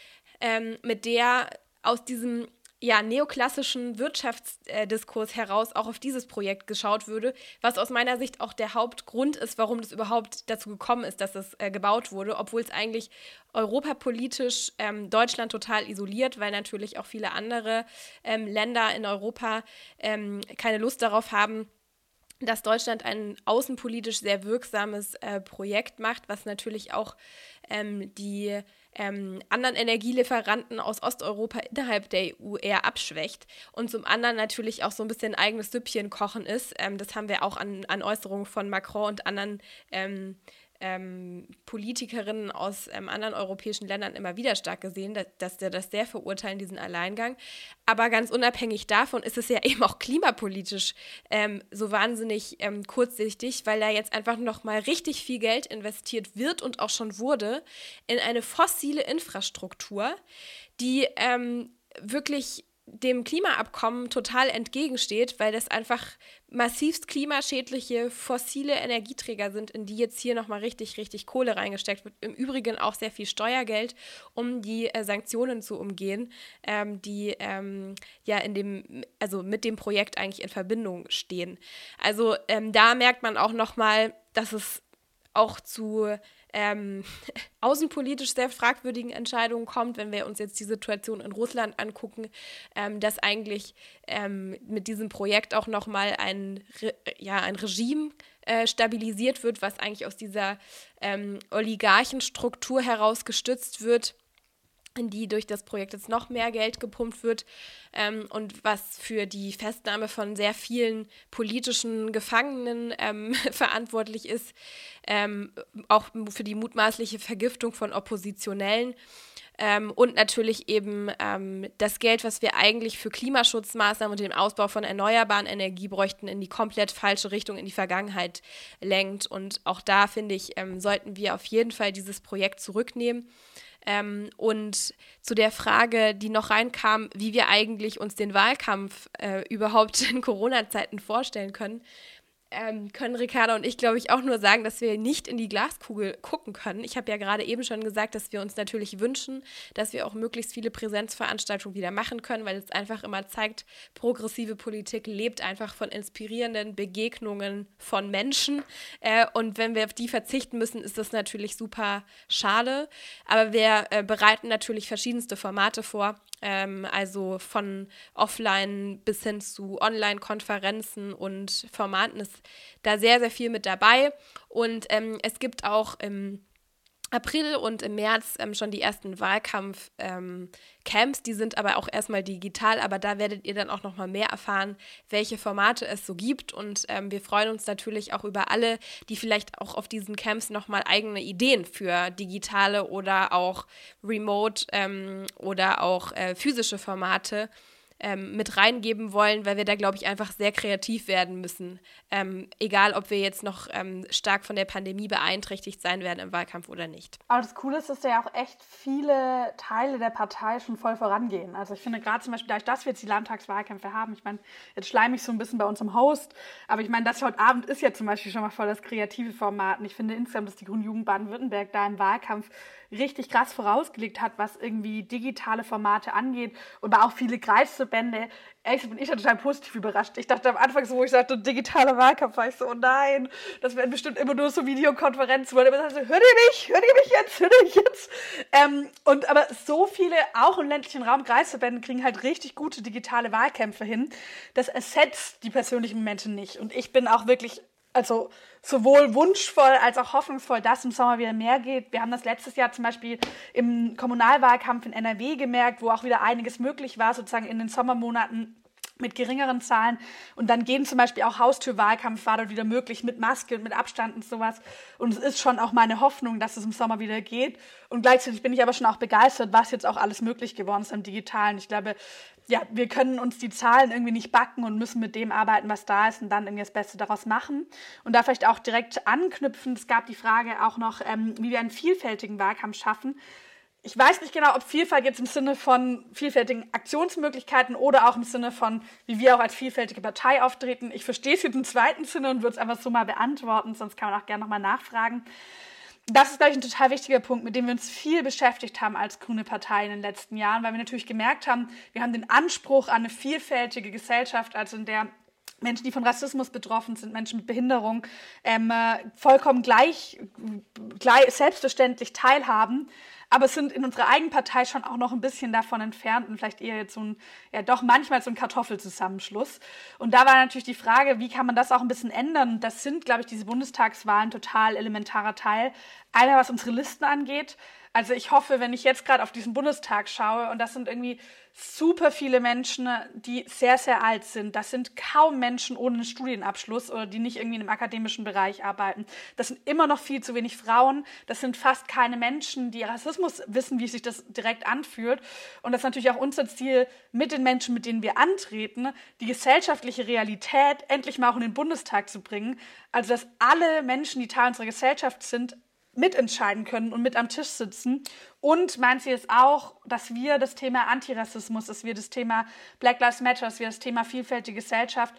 ähm, mit der aus diesem ja, neoklassischen Wirtschaftsdiskurs heraus auch auf dieses Projekt geschaut würde, was aus meiner Sicht auch der Hauptgrund ist, warum das überhaupt dazu gekommen ist, dass es äh, gebaut wurde, obwohl es eigentlich europapolitisch ähm, Deutschland total isoliert, weil natürlich auch viele andere ähm, Länder in Europa ähm, keine Lust darauf haben, dass Deutschland ein außenpolitisch sehr wirksames äh, Projekt macht, was natürlich auch ähm, die ähm, anderen Energielieferanten aus Osteuropa innerhalb der EU eher abschwächt und zum anderen natürlich auch so ein bisschen eigenes Süppchen kochen ist. Ähm, das haben wir auch an, an Äußerungen von Macron und anderen ähm, Politikerinnen aus ähm, anderen europäischen Ländern immer wieder stark gesehen, dass, dass das sehr verurteilen, diesen Alleingang. Aber ganz unabhängig davon ist es ja eben auch klimapolitisch ähm, so wahnsinnig ähm, kurzsichtig, weil da jetzt einfach noch mal richtig viel Geld investiert wird und auch schon wurde in eine fossile Infrastruktur, die ähm, wirklich dem Klimaabkommen total entgegensteht, weil das einfach massivst klimaschädliche fossile Energieträger sind, in die jetzt hier nochmal richtig, richtig Kohle reingesteckt wird. Im Übrigen auch sehr viel Steuergeld, um die äh, Sanktionen zu umgehen, ähm, die ähm, ja in dem, also mit dem Projekt eigentlich in Verbindung stehen. Also ähm, da merkt man auch nochmal, dass es auch zu ähm, außenpolitisch sehr fragwürdigen Entscheidungen kommt, wenn wir uns jetzt die Situation in Russland angucken, ähm, dass eigentlich ähm, mit diesem Projekt auch nochmal ein, Re ja, ein Regime äh, stabilisiert wird, was eigentlich aus dieser ähm, Oligarchenstruktur heraus gestützt wird in die durch das Projekt jetzt noch mehr Geld gepumpt wird ähm, und was für die Festnahme von sehr vielen politischen Gefangenen ähm, verantwortlich ist, ähm, auch für die mutmaßliche Vergiftung von Oppositionellen ähm, und natürlich eben ähm, das Geld, was wir eigentlich für Klimaschutzmaßnahmen und den Ausbau von erneuerbaren Energie bräuchten, in die komplett falsche Richtung, in die Vergangenheit lenkt. Und auch da, finde ich, ähm, sollten wir auf jeden Fall dieses Projekt zurücknehmen. Ähm, und zu der Frage, die noch reinkam, wie wir eigentlich uns den Wahlkampf äh, überhaupt in Corona-Zeiten vorstellen können, ähm, können Ricarda und ich, glaube ich, auch nur sagen, dass wir nicht in die Glaskugel gucken können. Ich habe ja gerade eben schon gesagt, dass wir uns natürlich wünschen, dass wir auch möglichst viele Präsenzveranstaltungen wieder machen können, weil es einfach immer zeigt, progressive Politik lebt einfach von inspirierenden Begegnungen von Menschen. Äh, und wenn wir auf die verzichten müssen, ist das natürlich super schade. Aber wir äh, bereiten natürlich verschiedenste Formate vor, ähm, also von offline bis hin zu Online-Konferenzen und Formaten ist da sehr, sehr viel mit dabei. Und ähm, es gibt auch im April und im März ähm, schon die ersten Wahlkampf-Camps. Ähm, die sind aber auch erstmal digital, aber da werdet ihr dann auch nochmal mehr erfahren, welche Formate es so gibt. Und ähm, wir freuen uns natürlich auch über alle, die vielleicht auch auf diesen Camps nochmal eigene Ideen für digitale oder auch remote ähm, oder auch äh, physische Formate ähm, mit reingeben wollen, weil wir da, glaube ich, einfach sehr kreativ werden müssen. Ähm, egal, ob wir jetzt noch ähm, stark von der Pandemie beeinträchtigt sein werden im Wahlkampf oder nicht. Aber das Coole ist, dass da ja auch echt viele Teile der Partei schon voll vorangehen. Also ich finde gerade zum Beispiel, dadurch, dass wir jetzt die Landtagswahlkämpfe haben, ich meine, jetzt schleime ich so ein bisschen bei uns im Host, aber ich meine, das heute Abend ist ja zum Beispiel schon mal voll das kreative Format. Und ich finde insgesamt, dass die Grünen Jugend Baden-Württemberg da im Wahlkampf richtig krass vorausgelegt hat, was irgendwie digitale Formate angeht und auch viele Kreisverbände. Ehrlich bin ich total positiv überrascht. Ich dachte am Anfang so, wo ich sagte, digitaler Wahlkampf, war ich so, oh nein, das werden bestimmt immer nur so Videokonferenzen. Weil immer so, hört ihr mich? Hört ihr mich jetzt? Hört ihr mich jetzt? Ähm, und aber so viele, auch im ländlichen Raum, Kreisverbände kriegen halt richtig gute digitale Wahlkämpfe hin. Das ersetzt die persönlichen Momente nicht. Und ich bin auch wirklich also sowohl wunschvoll als auch hoffnungsvoll, dass im Sommer wieder mehr geht. Wir haben das letztes Jahr zum Beispiel im Kommunalwahlkampf in NRW gemerkt, wo auch wieder einiges möglich war, sozusagen in den Sommermonaten mit geringeren Zahlen. Und dann gehen zum Beispiel auch Haustürwahlkampf war dort wieder möglich mit Maske und mit Abstand und sowas. Und es ist schon auch meine Hoffnung, dass es im Sommer wieder geht. Und gleichzeitig bin ich aber schon auch begeistert, was jetzt auch alles möglich geworden ist am Digitalen. Ich glaube, ja, wir können uns die Zahlen irgendwie nicht backen und müssen mit dem arbeiten, was da ist und dann irgendwie das Beste daraus machen. Und da vielleicht auch direkt anknüpfen, es gab die Frage auch noch, ähm, wie wir einen vielfältigen Wahlkampf schaffen. Ich weiß nicht genau, ob Vielfalt jetzt im Sinne von vielfältigen Aktionsmöglichkeiten oder auch im Sinne von, wie wir auch als vielfältige Partei auftreten. Ich verstehe es jetzt im zweiten Sinne und würde es einfach so mal beantworten, sonst kann man auch gerne nochmal nachfragen das ist, glaube ich, ein total wichtiger Punkt, mit dem wir uns viel beschäftigt haben als grüne Partei in den letzten Jahren, weil wir natürlich gemerkt haben, wir haben den Anspruch an eine vielfältige Gesellschaft, also in der Menschen, die von Rassismus betroffen sind, Menschen mit Behinderung, ähm, äh, vollkommen gleich, gleich selbstverständlich teilhaben aber sind in unserer eigenen Partei schon auch noch ein bisschen davon entfernt und vielleicht eher jetzt so ein, ja doch manchmal so ein Kartoffelzusammenschluss. Und da war natürlich die Frage, wie kann man das auch ein bisschen ändern? Das sind, glaube ich, diese Bundestagswahlen total elementarer Teil. Einmal was unsere Listen angeht, also ich hoffe, wenn ich jetzt gerade auf diesen Bundestag schaue, und das sind irgendwie super viele Menschen, die sehr, sehr alt sind. Das sind kaum Menschen ohne einen Studienabschluss oder die nicht irgendwie in einem akademischen Bereich arbeiten. Das sind immer noch viel zu wenig Frauen. Das sind fast keine Menschen, die Rassismus wissen, wie sich das direkt anfühlt. Und das ist natürlich auch unser Ziel, mit den Menschen, mit denen wir antreten, die gesellschaftliche Realität endlich mal auch in den Bundestag zu bringen. Also, dass alle Menschen, die Teil unserer Gesellschaft sind, mitentscheiden können und mit am Tisch sitzen. Und mein Ziel ist auch, dass wir das Thema Antirassismus, dass wir das Thema Black Lives Matter, dass wir das Thema vielfältige Gesellschaft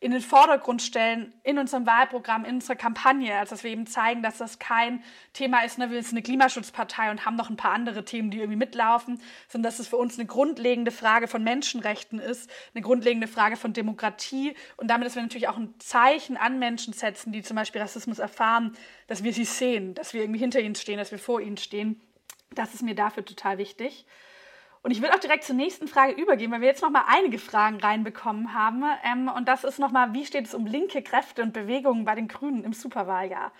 in den Vordergrund stellen in unserem Wahlprogramm, in unserer Kampagne, also dass wir eben zeigen, dass das kein Thema ist, ne, wir sind eine Klimaschutzpartei und haben noch ein paar andere Themen, die irgendwie mitlaufen, sondern dass es für uns eine grundlegende Frage von Menschenrechten ist, eine grundlegende Frage von Demokratie und damit, dass wir natürlich auch ein Zeichen an Menschen setzen, die zum Beispiel Rassismus erfahren, dass wir sie sehen, dass wir irgendwie hinter ihnen stehen, dass wir vor ihnen stehen. Das ist mir dafür total wichtig. Und ich würde auch direkt zur nächsten Frage übergehen, weil wir jetzt noch mal einige Fragen reinbekommen haben. Ähm, und das ist noch mal, wie steht es um linke Kräfte und Bewegungen bei den Grünen im Superwahljahr?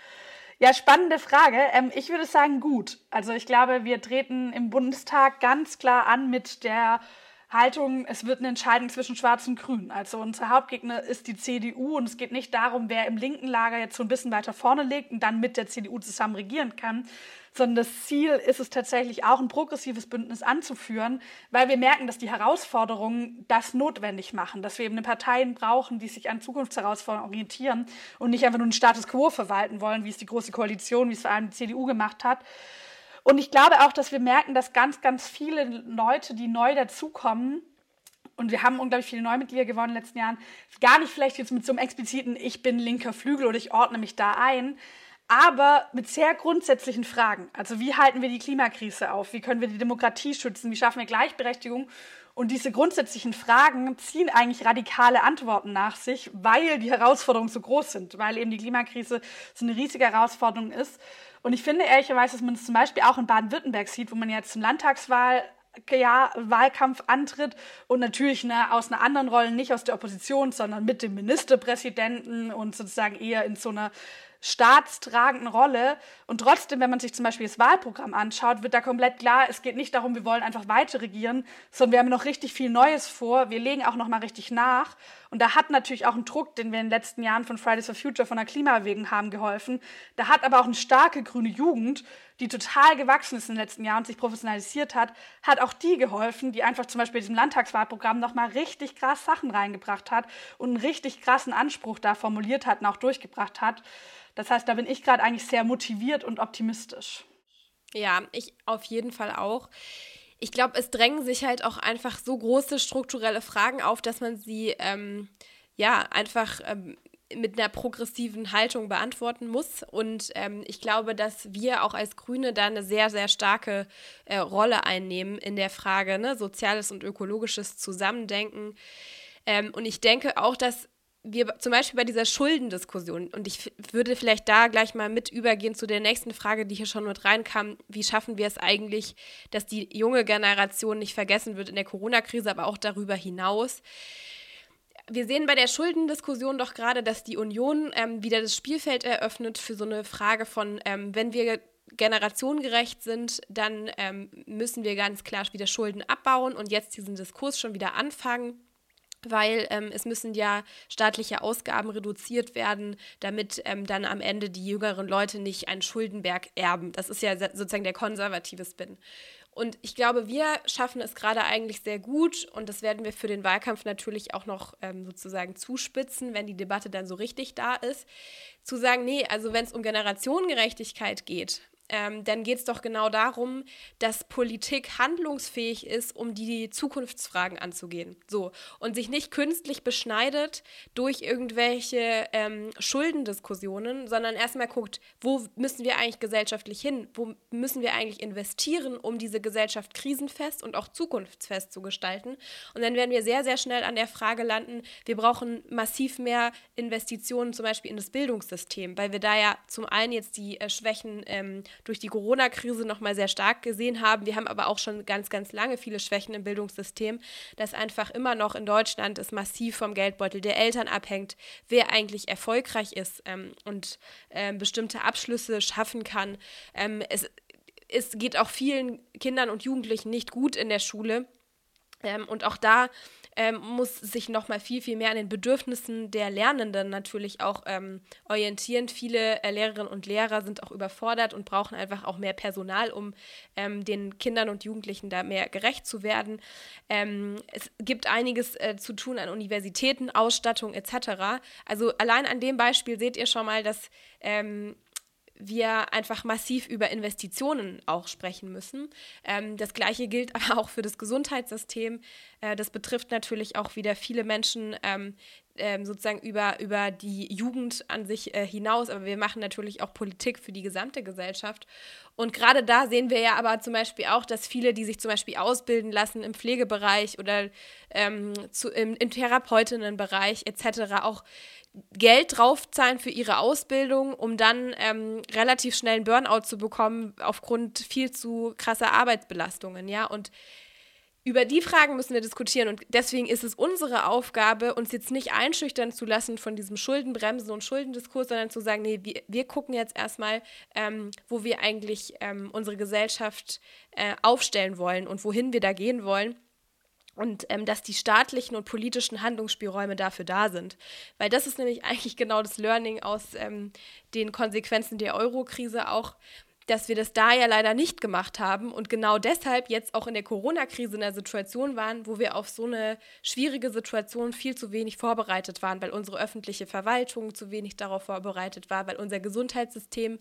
Ja, spannende Frage. Ähm, ich würde sagen, gut. Also ich glaube, wir treten im Bundestag ganz klar an mit der Haltung, es wird eine Entscheidung zwischen Schwarz und Grün. Also unser Hauptgegner ist die CDU und es geht nicht darum, wer im linken Lager jetzt so ein bisschen weiter vorne liegt und dann mit der CDU zusammen regieren kann, sondern das Ziel ist es tatsächlich auch, ein progressives Bündnis anzuführen, weil wir merken, dass die Herausforderungen das notwendig machen, dass wir eben eine Parteien brauchen, die sich an Zukunftsherausforderungen orientieren und nicht einfach nur einen Status quo verwalten wollen, wie es die Große Koalition, wie es vor allem die CDU gemacht hat. Und ich glaube auch, dass wir merken, dass ganz, ganz viele Leute, die neu dazukommen, und wir haben unglaublich viele Neumitglieder gewonnen in den letzten Jahren, gar nicht vielleicht jetzt mit so einem expliziten Ich bin linker Flügel oder ich ordne mich da ein, aber mit sehr grundsätzlichen Fragen. Also wie halten wir die Klimakrise auf? Wie können wir die Demokratie schützen? Wie schaffen wir Gleichberechtigung? Und diese grundsätzlichen Fragen ziehen eigentlich radikale Antworten nach sich, weil die Herausforderungen so groß sind, weil eben die Klimakrise so eine riesige Herausforderung ist. Und ich finde ehrlicherweise, dass man es zum Beispiel auch in Baden-Württemberg sieht, wo man jetzt zum Landtagswahl ja, Wahlkampf antritt und natürlich ne, aus einer anderen Rolle, nicht aus der Opposition, sondern mit dem Ministerpräsidenten und sozusagen eher in so einer staatstragenden Rolle. Und trotzdem, wenn man sich zum Beispiel das Wahlprogramm anschaut, wird da komplett klar, es geht nicht darum, wir wollen einfach weiter regieren, sondern wir haben noch richtig viel Neues vor. Wir legen auch noch mal richtig nach. Und da hat natürlich auch ein Druck, den wir in den letzten Jahren von Fridays for Future, von der Klimabewegung haben geholfen. Da hat aber auch eine starke grüne Jugend, die total gewachsen ist in den letzten Jahren und sich professionalisiert hat, hat auch die geholfen, die einfach zum Beispiel diesem Landtagswahlprogramm nochmal richtig krass Sachen reingebracht hat und einen richtig krassen Anspruch da formuliert hat und auch durchgebracht hat. Das heißt, da bin ich gerade eigentlich sehr motiviert und optimistisch. Ja, ich auf jeden Fall auch. Ich glaube, es drängen sich halt auch einfach so große strukturelle Fragen auf, dass man sie ähm, ja einfach ähm, mit einer progressiven Haltung beantworten muss. Und ähm, ich glaube, dass wir auch als Grüne da eine sehr, sehr starke äh, Rolle einnehmen in der Frage ne, soziales und ökologisches Zusammendenken. Ähm, und ich denke auch, dass wir zum Beispiel bei dieser Schuldendiskussion, und ich würde vielleicht da gleich mal mit übergehen zu der nächsten Frage, die hier schon mit reinkam, wie schaffen wir es eigentlich, dass die junge Generation nicht vergessen wird in der Corona-Krise, aber auch darüber hinaus. Wir sehen bei der Schuldendiskussion doch gerade, dass die Union ähm, wieder das Spielfeld eröffnet für so eine Frage von, ähm, wenn wir generationengerecht sind, dann ähm, müssen wir ganz klar wieder Schulden abbauen und jetzt diesen Diskurs schon wieder anfangen weil ähm, es müssen ja staatliche Ausgaben reduziert werden, damit ähm, dann am Ende die jüngeren Leute nicht einen Schuldenberg erben. Das ist ja sozusagen der konservative Spin. Und ich glaube, wir schaffen es gerade eigentlich sehr gut und das werden wir für den Wahlkampf natürlich auch noch ähm, sozusagen zuspitzen, wenn die Debatte dann so richtig da ist, zu sagen, nee, also wenn es um Generationengerechtigkeit geht, ähm, dann geht es doch genau darum, dass Politik handlungsfähig ist, um die Zukunftsfragen anzugehen. So. Und sich nicht künstlich beschneidet durch irgendwelche ähm, Schuldendiskussionen, sondern erstmal guckt, wo müssen wir eigentlich gesellschaftlich hin? Wo müssen wir eigentlich investieren, um diese Gesellschaft krisenfest und auch zukunftsfest zu gestalten? Und dann werden wir sehr, sehr schnell an der Frage landen, wir brauchen massiv mehr Investitionen zum Beispiel in das Bildungssystem, weil wir da ja zum einen jetzt die äh, Schwächen ähm, durch die Corona-Krise nochmal sehr stark gesehen haben. Wir haben aber auch schon ganz, ganz lange viele Schwächen im Bildungssystem, dass einfach immer noch in Deutschland es massiv vom Geldbeutel der Eltern abhängt, wer eigentlich erfolgreich ist ähm, und ähm, bestimmte Abschlüsse schaffen kann. Ähm, es, es geht auch vielen Kindern und Jugendlichen nicht gut in der Schule. Ähm, und auch da ähm, muss sich noch mal viel, viel mehr an den Bedürfnissen der Lernenden natürlich auch ähm, orientieren. Viele äh, Lehrerinnen und Lehrer sind auch überfordert und brauchen einfach auch mehr Personal, um ähm, den Kindern und Jugendlichen da mehr gerecht zu werden. Ähm, es gibt einiges äh, zu tun an Universitäten, Ausstattung etc. Also allein an dem Beispiel seht ihr schon mal, dass ähm, wir einfach massiv über Investitionen auch sprechen müssen. Ähm, das Gleiche gilt aber auch für das Gesundheitssystem. Äh, das betrifft natürlich auch wieder viele Menschen, ähm, ähm, sozusagen über, über die Jugend an sich äh, hinaus, aber wir machen natürlich auch Politik für die gesamte Gesellschaft. Und gerade da sehen wir ja aber zum Beispiel auch, dass viele, die sich zum Beispiel ausbilden lassen im Pflegebereich oder ähm, zu, im, im Therapeutinnenbereich etc., auch Geld draufzahlen für ihre Ausbildung, um dann ähm, relativ schnell einen Burnout zu bekommen aufgrund viel zu krasser Arbeitsbelastungen, ja. Und über die Fragen müssen wir diskutieren und deswegen ist es unsere Aufgabe, uns jetzt nicht einschüchtern zu lassen von diesem Schuldenbremsen und Schuldendiskurs, sondern zu sagen, nee, wir, wir gucken jetzt erstmal, ähm, wo wir eigentlich ähm, unsere Gesellschaft äh, aufstellen wollen und wohin wir da gehen wollen und ähm, dass die staatlichen und politischen Handlungsspielräume dafür da sind. Weil das ist nämlich eigentlich genau das Learning aus ähm, den Konsequenzen der Euro-Krise auch, dass wir das da ja leider nicht gemacht haben und genau deshalb jetzt auch in der Corona-Krise in der Situation waren, wo wir auf so eine schwierige Situation viel zu wenig vorbereitet waren, weil unsere öffentliche Verwaltung zu wenig darauf vorbereitet war, weil unser Gesundheitssystem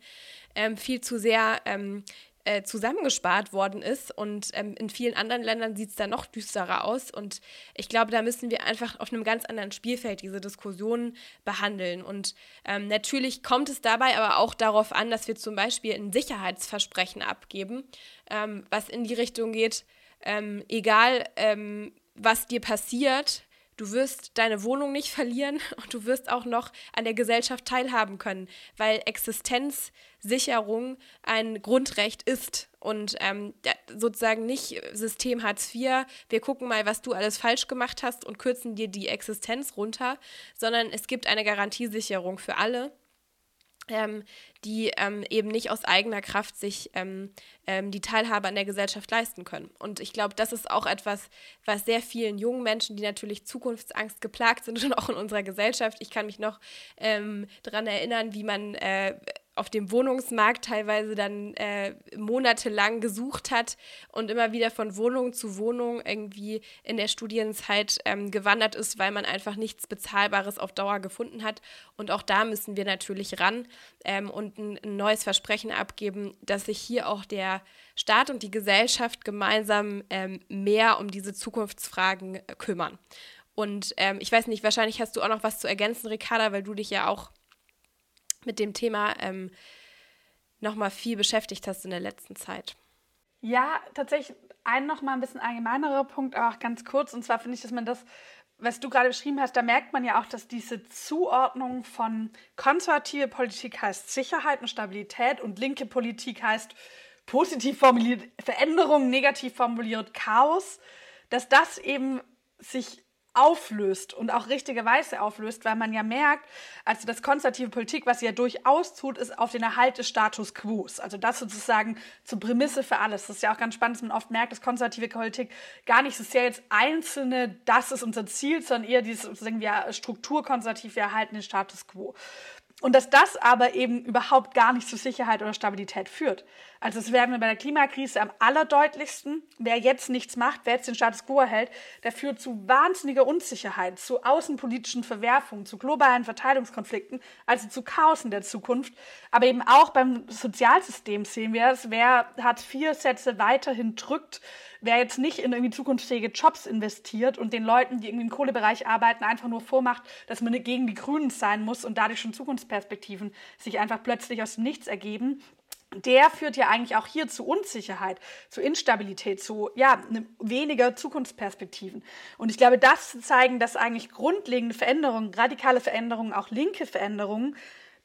ähm, viel zu sehr ähm, äh, zusammengespart worden ist. Und ähm, in vielen anderen Ländern sieht es da noch düsterer aus. Und ich glaube, da müssen wir einfach auf einem ganz anderen Spielfeld diese Diskussionen behandeln. Und ähm, natürlich kommt es dabei aber auch darauf an, dass wir zum Beispiel ein Sicherheitsversprechen abgeben, ähm, was in die Richtung geht, ähm, egal ähm, was dir passiert, Du wirst deine Wohnung nicht verlieren und du wirst auch noch an der Gesellschaft teilhaben können, weil Existenzsicherung ein Grundrecht ist und ähm, sozusagen nicht System Hartz IV, wir gucken mal, was du alles falsch gemacht hast und kürzen dir die Existenz runter, sondern es gibt eine Garantiesicherung für alle ähm, die ähm, eben nicht aus eigener Kraft sich ähm, ähm, die Teilhabe an der Gesellschaft leisten können. Und ich glaube, das ist auch etwas, was sehr vielen jungen Menschen, die natürlich Zukunftsangst geplagt sind und auch in unserer Gesellschaft, ich kann mich noch ähm, daran erinnern, wie man äh, auf dem Wohnungsmarkt teilweise dann äh, monatelang gesucht hat und immer wieder von Wohnung zu Wohnung irgendwie in der Studienzeit ähm, gewandert ist, weil man einfach nichts Bezahlbares auf Dauer gefunden hat. Und auch da müssen wir natürlich ran ähm, und ein, ein, neues Versprechen abgeben, dass sich hier auch der Staat und die Gesellschaft gemeinsam ähm, mehr um diese Zukunftsfragen äh, kümmern. Und ähm, ich weiß nicht, wahrscheinlich hast du auch noch was zu ergänzen, Ricarda, weil du dich ja auch mit dem Thema ähm, nochmal viel beschäftigt hast in der letzten Zeit. Ja, tatsächlich ein nochmal ein bisschen allgemeinerer Punkt, aber auch ganz kurz. Und zwar finde ich, dass man das, was du gerade beschrieben hast, da merkt man ja auch, dass diese Zuordnung von konservative Politik heißt Sicherheit und Stabilität und linke Politik heißt positiv formuliert Veränderung, negativ formuliert Chaos, dass das eben sich auflöst und auch richtigerweise auflöst, weil man ja merkt, also das konservative Politik, was sie ja durchaus tut, ist auf den Erhalt des Status quo. Also das sozusagen zur Prämisse für alles. Das ist ja auch ganz spannend, dass man oft merkt, dass konservative Politik gar nicht so sehr jetzt einzelne, das ist unser Ziel, sondern eher dieses sozusagen wir strukturkonservativ, wir erhalten den Status quo. Und dass das aber eben überhaupt gar nicht zu Sicherheit oder Stabilität führt. Also das werden wir bei der Klimakrise am allerdeutlichsten. Wer jetzt nichts macht, wer jetzt den Status quo erhält, der führt zu wahnsinniger Unsicherheit, zu außenpolitischen Verwerfungen, zu globalen Verteilungskonflikten, also zu Chaos in der Zukunft. Aber eben auch beim Sozialsystem sehen wir es, wer hat vier Sätze weiterhin drückt, wer jetzt nicht in irgendwie zukunftsfähige Jobs investiert und den Leuten, die irgendwie im Kohlebereich arbeiten, einfach nur vormacht, dass man gegen die Grünen sein muss und dadurch schon Zukunftsperspektiven sich einfach plötzlich aus dem Nichts ergeben, der führt ja eigentlich auch hier zu Unsicherheit, zu Instabilität, zu ja, ne, weniger Zukunftsperspektiven. Und ich glaube, das zeigen, dass eigentlich grundlegende Veränderungen, radikale Veränderungen, auch linke Veränderungen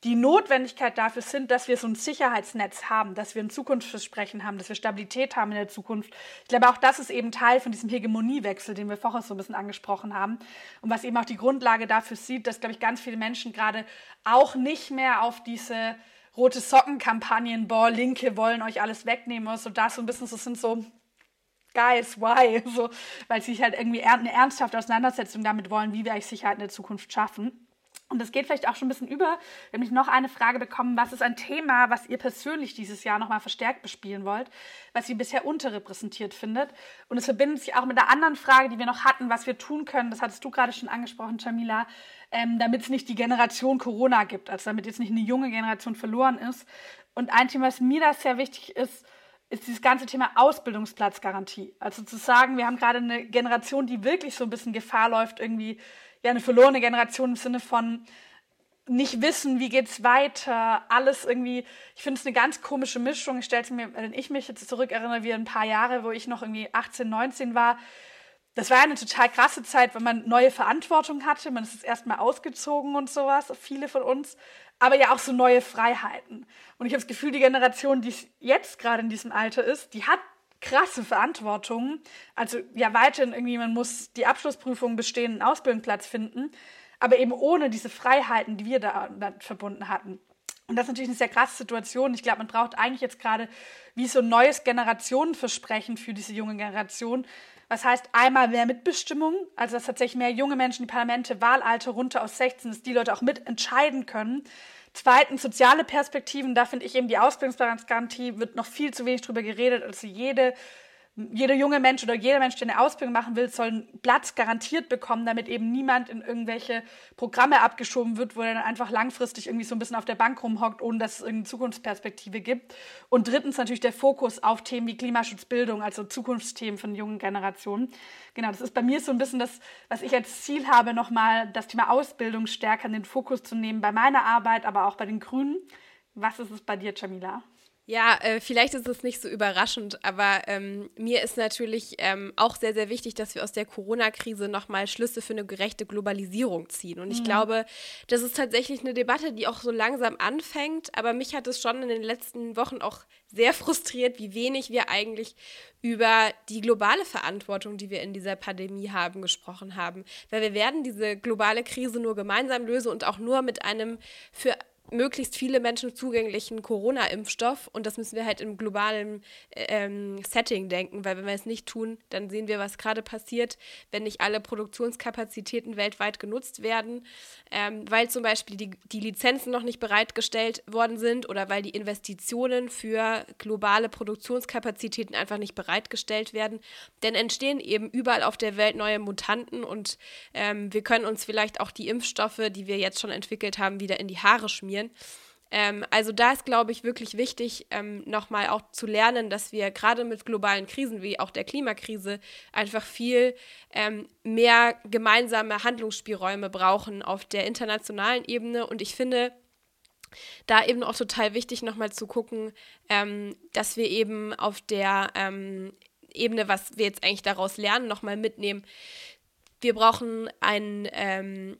die Notwendigkeit dafür sind, dass wir so ein Sicherheitsnetz haben, dass wir ein Zukunftsversprechen haben, dass wir Stabilität haben in der Zukunft. Ich glaube, auch das ist eben Teil von diesem Hegemoniewechsel, den wir vorher so ein bisschen angesprochen haben und was eben auch die Grundlage dafür sieht, dass, glaube ich, ganz viele Menschen gerade auch nicht mehr auf diese rote Socken-Kampagnen, boah, Linke wollen euch alles wegnehmen oder so, das so ein bisschen so sind so Guys, why? So, weil sie halt irgendwie eine ernsthafte Auseinandersetzung damit wollen, wie wir eigentlich Sicherheit in der Zukunft schaffen. Und das geht vielleicht auch schon ein bisschen über. Wir haben noch eine Frage bekommen, was ist ein Thema, was ihr persönlich dieses Jahr nochmal verstärkt bespielen wollt, was ihr bisher unterrepräsentiert findet. Und es verbindet sich auch mit der anderen Frage, die wir noch hatten, was wir tun können, das hattest du gerade schon angesprochen, Jamila, ähm, damit es nicht die Generation Corona gibt, also damit jetzt nicht eine junge Generation verloren ist. Und ein Thema, was mir da sehr wichtig ist, ist dieses ganze Thema Ausbildungsplatzgarantie. Also zu sagen, wir haben gerade eine Generation, die wirklich so ein bisschen Gefahr läuft, irgendwie ja eine verlorene Generation im Sinne von nicht wissen, wie geht's weiter, alles irgendwie, ich finde es eine ganz komische Mischung. Ich stellte mir, wenn ich mich jetzt zurückerinnere, wie ein paar Jahre, wo ich noch irgendwie 18, 19 war, das war eine total krasse Zeit, wenn man neue Verantwortung hatte. Man ist erstmal ausgezogen und sowas, viele von uns, aber ja auch so neue Freiheiten. Und ich habe das Gefühl, die Generation, die jetzt gerade in diesem Alter ist, die hat krasse Verantwortung. Also ja, weiterhin irgendwie, man muss die Abschlussprüfung bestehen, einen Ausbildungsplatz finden aber eben ohne diese Freiheiten, die wir da, verbunden hatten. Und das ist natürlich eine sehr krasse Situation. Ich glaube, man braucht eigentlich jetzt gerade wie so ein neues Generationenversprechen für diese junge Generation. Was heißt einmal mehr Mitbestimmung, also dass tatsächlich mehr junge Menschen die Parlamente, Wahlalter runter aus 16, dass die Leute auch mitentscheiden können. Zweitens soziale Perspektiven, da finde ich eben die Ausbildungsgarantie wird noch viel zu wenig drüber geredet. Also jede jeder junge Mensch oder jeder Mensch, der eine Ausbildung machen will, soll einen Platz garantiert bekommen, damit eben niemand in irgendwelche Programme abgeschoben wird, wo er dann einfach langfristig irgendwie so ein bisschen auf der Bank rumhockt, ohne dass es irgendeine Zukunftsperspektive gibt. Und drittens natürlich der Fokus auf Themen wie Klimaschutzbildung, also Zukunftsthemen von jungen Generationen. Genau, das ist bei mir so ein bisschen das, was ich als Ziel habe, nochmal das Thema Ausbildung stärker in den Fokus zu nehmen bei meiner Arbeit, aber auch bei den Grünen. Was ist es bei dir, Jamila? Ja, äh, vielleicht ist es nicht so überraschend, aber ähm, mir ist natürlich ähm, auch sehr, sehr wichtig, dass wir aus der Corona-Krise nochmal Schlüsse für eine gerechte Globalisierung ziehen. Und ich mhm. glaube, das ist tatsächlich eine Debatte, die auch so langsam anfängt, aber mich hat es schon in den letzten Wochen auch sehr frustriert, wie wenig wir eigentlich über die globale Verantwortung, die wir in dieser Pandemie haben, gesprochen haben. Weil wir werden diese globale Krise nur gemeinsam lösen und auch nur mit einem für möglichst viele Menschen zugänglichen Corona-Impfstoff und das müssen wir halt im globalen ähm, Setting denken, weil wenn wir es nicht tun, dann sehen wir, was gerade passiert, wenn nicht alle Produktionskapazitäten weltweit genutzt werden, ähm, weil zum Beispiel die, die Lizenzen noch nicht bereitgestellt worden sind oder weil die Investitionen für globale Produktionskapazitäten einfach nicht bereitgestellt werden, dann entstehen eben überall auf der Welt neue Mutanten und ähm, wir können uns vielleicht auch die Impfstoffe, die wir jetzt schon entwickelt haben, wieder in die Haare schmieren funktionieren. Ähm, also da ist, glaube ich, wirklich wichtig, ähm, nochmal auch zu lernen, dass wir gerade mit globalen Krisen wie auch der Klimakrise einfach viel ähm, mehr gemeinsame Handlungsspielräume brauchen auf der internationalen Ebene. Und ich finde, da eben auch total wichtig, nochmal zu gucken, ähm, dass wir eben auf der ähm, Ebene, was wir jetzt eigentlich daraus lernen, nochmal mitnehmen. Wir brauchen ein ähm,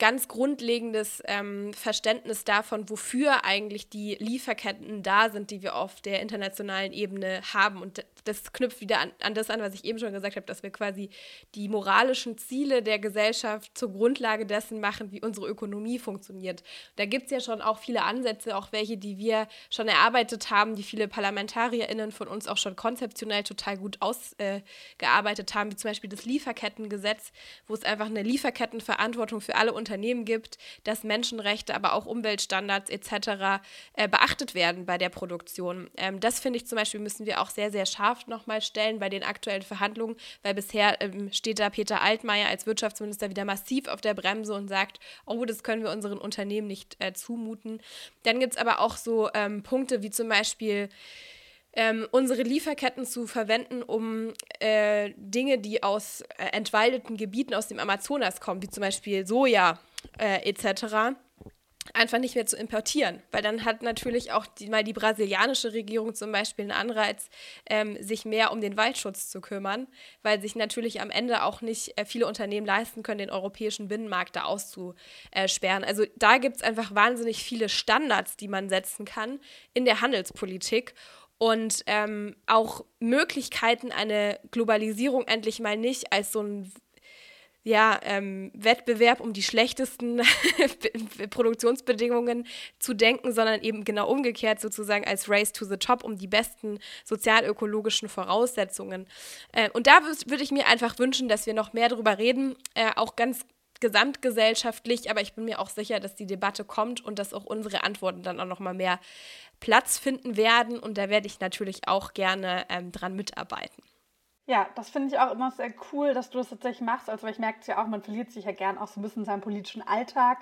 ganz grundlegendes ähm, Verständnis davon, wofür eigentlich die Lieferketten da sind, die wir auf der internationalen Ebene haben. Und das knüpft wieder an, an das an, was ich eben schon gesagt habe, dass wir quasi die moralischen Ziele der Gesellschaft zur Grundlage dessen machen, wie unsere Ökonomie funktioniert. Da gibt es ja schon auch viele Ansätze, auch welche, die wir schon erarbeitet haben, die viele ParlamentarierInnen von uns auch schon konzeptionell total gut ausgearbeitet äh, haben, wie zum Beispiel das Lieferkettengesetz, wo es einfach eine Lieferkettenverantwortung für alle Unternehmen gibt, dass Menschenrechte, aber auch Umweltstandards etc. Äh, beachtet werden bei der Produktion. Ähm, das finde ich zum Beispiel, müssen wir auch sehr, sehr scharf scharf nochmal stellen bei den aktuellen Verhandlungen, weil bisher ähm, steht da Peter Altmaier als Wirtschaftsminister wieder massiv auf der Bremse und sagt, oh, das können wir unseren Unternehmen nicht äh, zumuten. Dann gibt es aber auch so ähm, Punkte wie zum Beispiel, ähm, unsere Lieferketten zu verwenden, um äh, Dinge, die aus äh, entwaldeten Gebieten aus dem Amazonas kommen, wie zum Beispiel Soja äh, etc., einfach nicht mehr zu importieren, weil dann hat natürlich auch die, mal die brasilianische Regierung zum Beispiel einen Anreiz, ähm, sich mehr um den Waldschutz zu kümmern, weil sich natürlich am Ende auch nicht äh, viele Unternehmen leisten können, den europäischen Binnenmarkt da auszusperren. Also da gibt es einfach wahnsinnig viele Standards, die man setzen kann in der Handelspolitik und ähm, auch Möglichkeiten, eine Globalisierung endlich mal nicht als so ein ja, ähm, Wettbewerb um die schlechtesten Produktionsbedingungen zu denken, sondern eben genau umgekehrt sozusagen als Race to the Top um die besten sozialökologischen Voraussetzungen. Äh, und da würde ich mir einfach wünschen, dass wir noch mehr darüber reden, äh, auch ganz gesamtgesellschaftlich, aber ich bin mir auch sicher, dass die Debatte kommt und dass auch unsere Antworten dann auch noch mal mehr Platz finden werden und da werde ich natürlich auch gerne ähm, dran mitarbeiten. Ja, das finde ich auch immer sehr cool, dass du das tatsächlich machst. Also ich merke es ja auch, man verliert sich ja gern auch so ein bisschen in seinem politischen Alltag.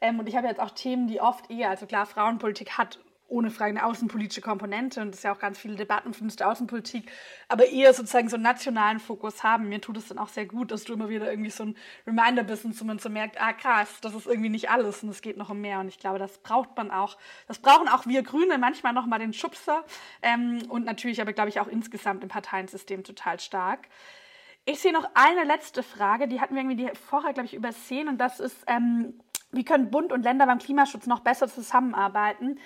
Ähm, und ich habe jetzt auch Themen, die oft eher, also klar, Frauenpolitik hat ohne Frage eine außenpolitische Komponente und es ja auch ganz viele Debatten für die Außenpolitik, aber eher sozusagen so einen nationalen Fokus haben. Mir tut es dann auch sehr gut, dass du immer wieder irgendwie so ein Reminder bist und so man so merkt, ah krass, das ist irgendwie nicht alles und es geht noch um mehr und ich glaube, das braucht man auch. Das brauchen auch wir Grüne manchmal noch mal den Schubser ähm, und natürlich aber glaube ich auch insgesamt im Parteiensystem total stark. Ich sehe noch eine letzte Frage, die hatten wir irgendwie vorher, glaube ich, übersehen und das ist, ähm, wie können Bund und Länder beim Klimaschutz noch besser zusammenarbeiten?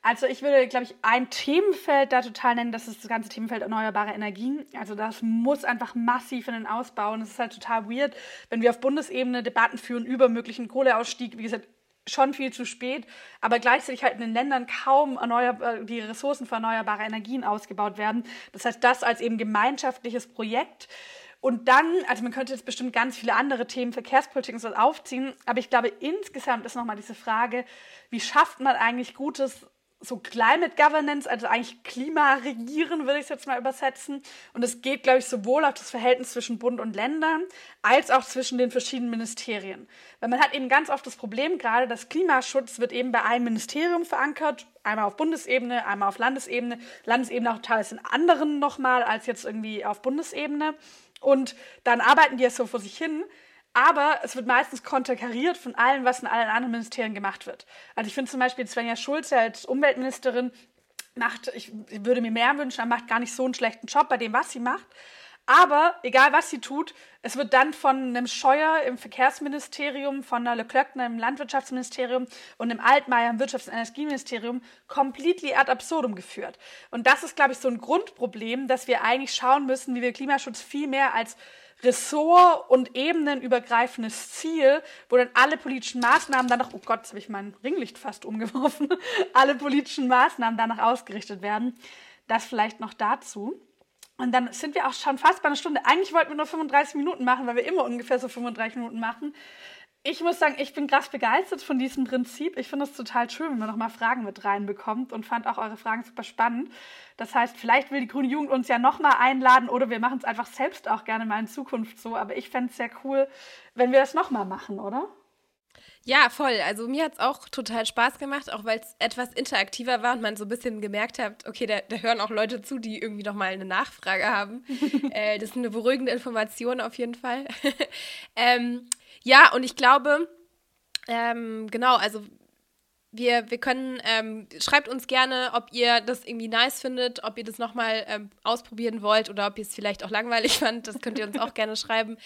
Also ich würde, glaube ich, ein Themenfeld da total nennen, das ist das ganze Themenfeld erneuerbare Energien. Also das muss einfach massiv in den Ausbau und es ist halt total weird, wenn wir auf Bundesebene Debatten führen über möglichen Kohleausstieg. Wie gesagt, schon viel zu spät, aber gleichzeitig halt in den Ländern kaum äh, die Ressourcen für erneuerbare Energien ausgebaut werden. Das heißt, das als eben gemeinschaftliches Projekt. Und dann, also man könnte jetzt bestimmt ganz viele andere Themen, Verkehrspolitik und so aufziehen, aber ich glaube, insgesamt ist nochmal diese Frage, wie schafft man eigentlich gutes so Climate Governance, also eigentlich Klimaregieren, würde ich es jetzt mal übersetzen. Und es geht, glaube ich, sowohl auf das Verhältnis zwischen Bund und Ländern als auch zwischen den verschiedenen Ministerien. Weil man hat eben ganz oft das Problem, gerade das Klimaschutz wird eben bei einem Ministerium verankert, einmal auf Bundesebene, einmal auf Landesebene, Landesebene auch teils in anderen nochmal als jetzt irgendwie auf Bundesebene. Und dann arbeiten die ja so vor sich hin aber es wird meistens konterkariert von allem, was in allen anderen Ministerien gemacht wird. Also ich finde zum Beispiel Svenja Schulze als Umweltministerin macht, ich würde mir mehr wünschen, er macht gar nicht so einen schlechten Job bei dem, was sie macht. Aber egal was sie tut, es wird dann von einem Scheuer im Verkehrsministerium, von einer Leclerc im Landwirtschaftsministerium und einem Altmaier im Wirtschafts- und Energieministerium completely ad absurdum geführt. Und das ist, glaube ich, so ein Grundproblem, dass wir eigentlich schauen müssen, wie wir Klimaschutz viel mehr als Ressort- und ebenenübergreifendes Ziel, wo dann alle politischen Maßnahmen danach, oh Gott, jetzt habe ich mein Ringlicht fast umgeworfen, alle politischen Maßnahmen danach ausgerichtet werden. Das vielleicht noch dazu. Und dann sind wir auch schon fast bei einer Stunde. Eigentlich wollten wir nur 35 Minuten machen, weil wir immer ungefähr so 35 Minuten machen ich muss sagen, ich bin krass begeistert von diesem Prinzip. Ich finde es total schön, wenn man nochmal Fragen mit reinbekommt und fand auch eure Fragen super spannend. Das heißt, vielleicht will die Grüne Jugend uns ja nochmal einladen oder wir machen es einfach selbst auch gerne mal in Zukunft so. Aber ich fände es sehr cool, wenn wir das nochmal machen, oder? Ja, voll. Also mir hat es auch total Spaß gemacht, auch weil es etwas interaktiver war und man so ein bisschen gemerkt hat, okay, da, da hören auch Leute zu, die irgendwie nochmal eine Nachfrage haben. äh, das ist eine beruhigende Information auf jeden Fall. ähm, ja, und ich glaube, ähm, genau, also wir, wir können, ähm, schreibt uns gerne, ob ihr das irgendwie nice findet, ob ihr das nochmal ähm, ausprobieren wollt oder ob ihr es vielleicht auch langweilig fand. Das könnt ihr uns auch gerne schreiben.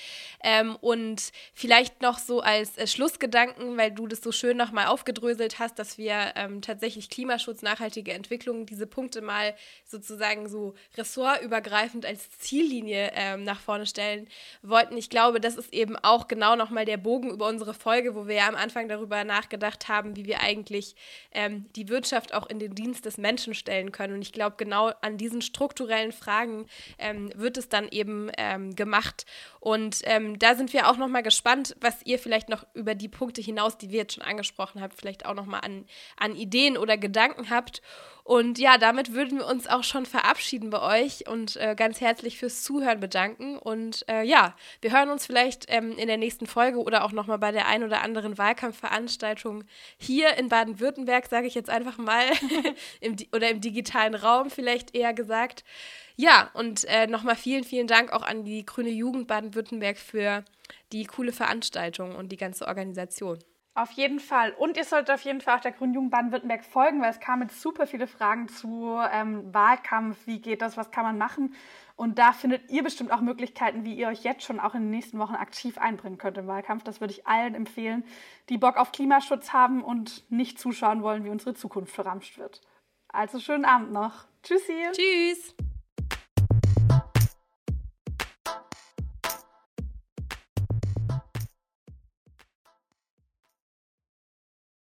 Ähm, und vielleicht noch so als äh, Schlussgedanken, weil du das so schön nochmal aufgedröselt hast, dass wir ähm, tatsächlich Klimaschutz, nachhaltige Entwicklung, diese Punkte mal sozusagen so ressortübergreifend als Ziellinie ähm, nach vorne stellen wollten. Ich glaube, das ist eben auch genau nochmal der Bogen über unsere Folge, wo wir ja am Anfang darüber nachgedacht haben, wie wir eigentlich wirklich ähm, die Wirtschaft auch in den Dienst des Menschen stellen können. Und ich glaube, genau an diesen strukturellen Fragen ähm, wird es dann eben ähm, gemacht. Und ähm, da sind wir auch noch mal gespannt, was ihr vielleicht noch über die Punkte hinaus, die wir jetzt schon angesprochen haben, vielleicht auch noch mal an, an Ideen oder Gedanken habt. Und ja, damit würden wir uns auch schon verabschieden bei euch und äh, ganz herzlich fürs Zuhören bedanken. Und äh, ja, wir hören uns vielleicht ähm, in der nächsten Folge oder auch nochmal bei der ein oder anderen Wahlkampfveranstaltung hier in Baden-Württemberg, sage ich jetzt einfach mal, im, oder im digitalen Raum vielleicht eher gesagt. Ja, und äh, nochmal vielen, vielen Dank auch an die Grüne Jugend Baden-Württemberg für die coole Veranstaltung und die ganze Organisation. Auf jeden Fall. Und ihr solltet auf jeden Fall auch der Grünen Jugend Baden-Württemberg folgen, weil es kamen jetzt super viele Fragen zu ähm, Wahlkampf, wie geht das, was kann man machen. Und da findet ihr bestimmt auch Möglichkeiten, wie ihr euch jetzt schon auch in den nächsten Wochen aktiv einbringen könnt im Wahlkampf. Das würde ich allen empfehlen, die Bock auf Klimaschutz haben und nicht zuschauen wollen, wie unsere Zukunft verramscht wird. Also schönen Abend noch. Tschüssi. Tschüss.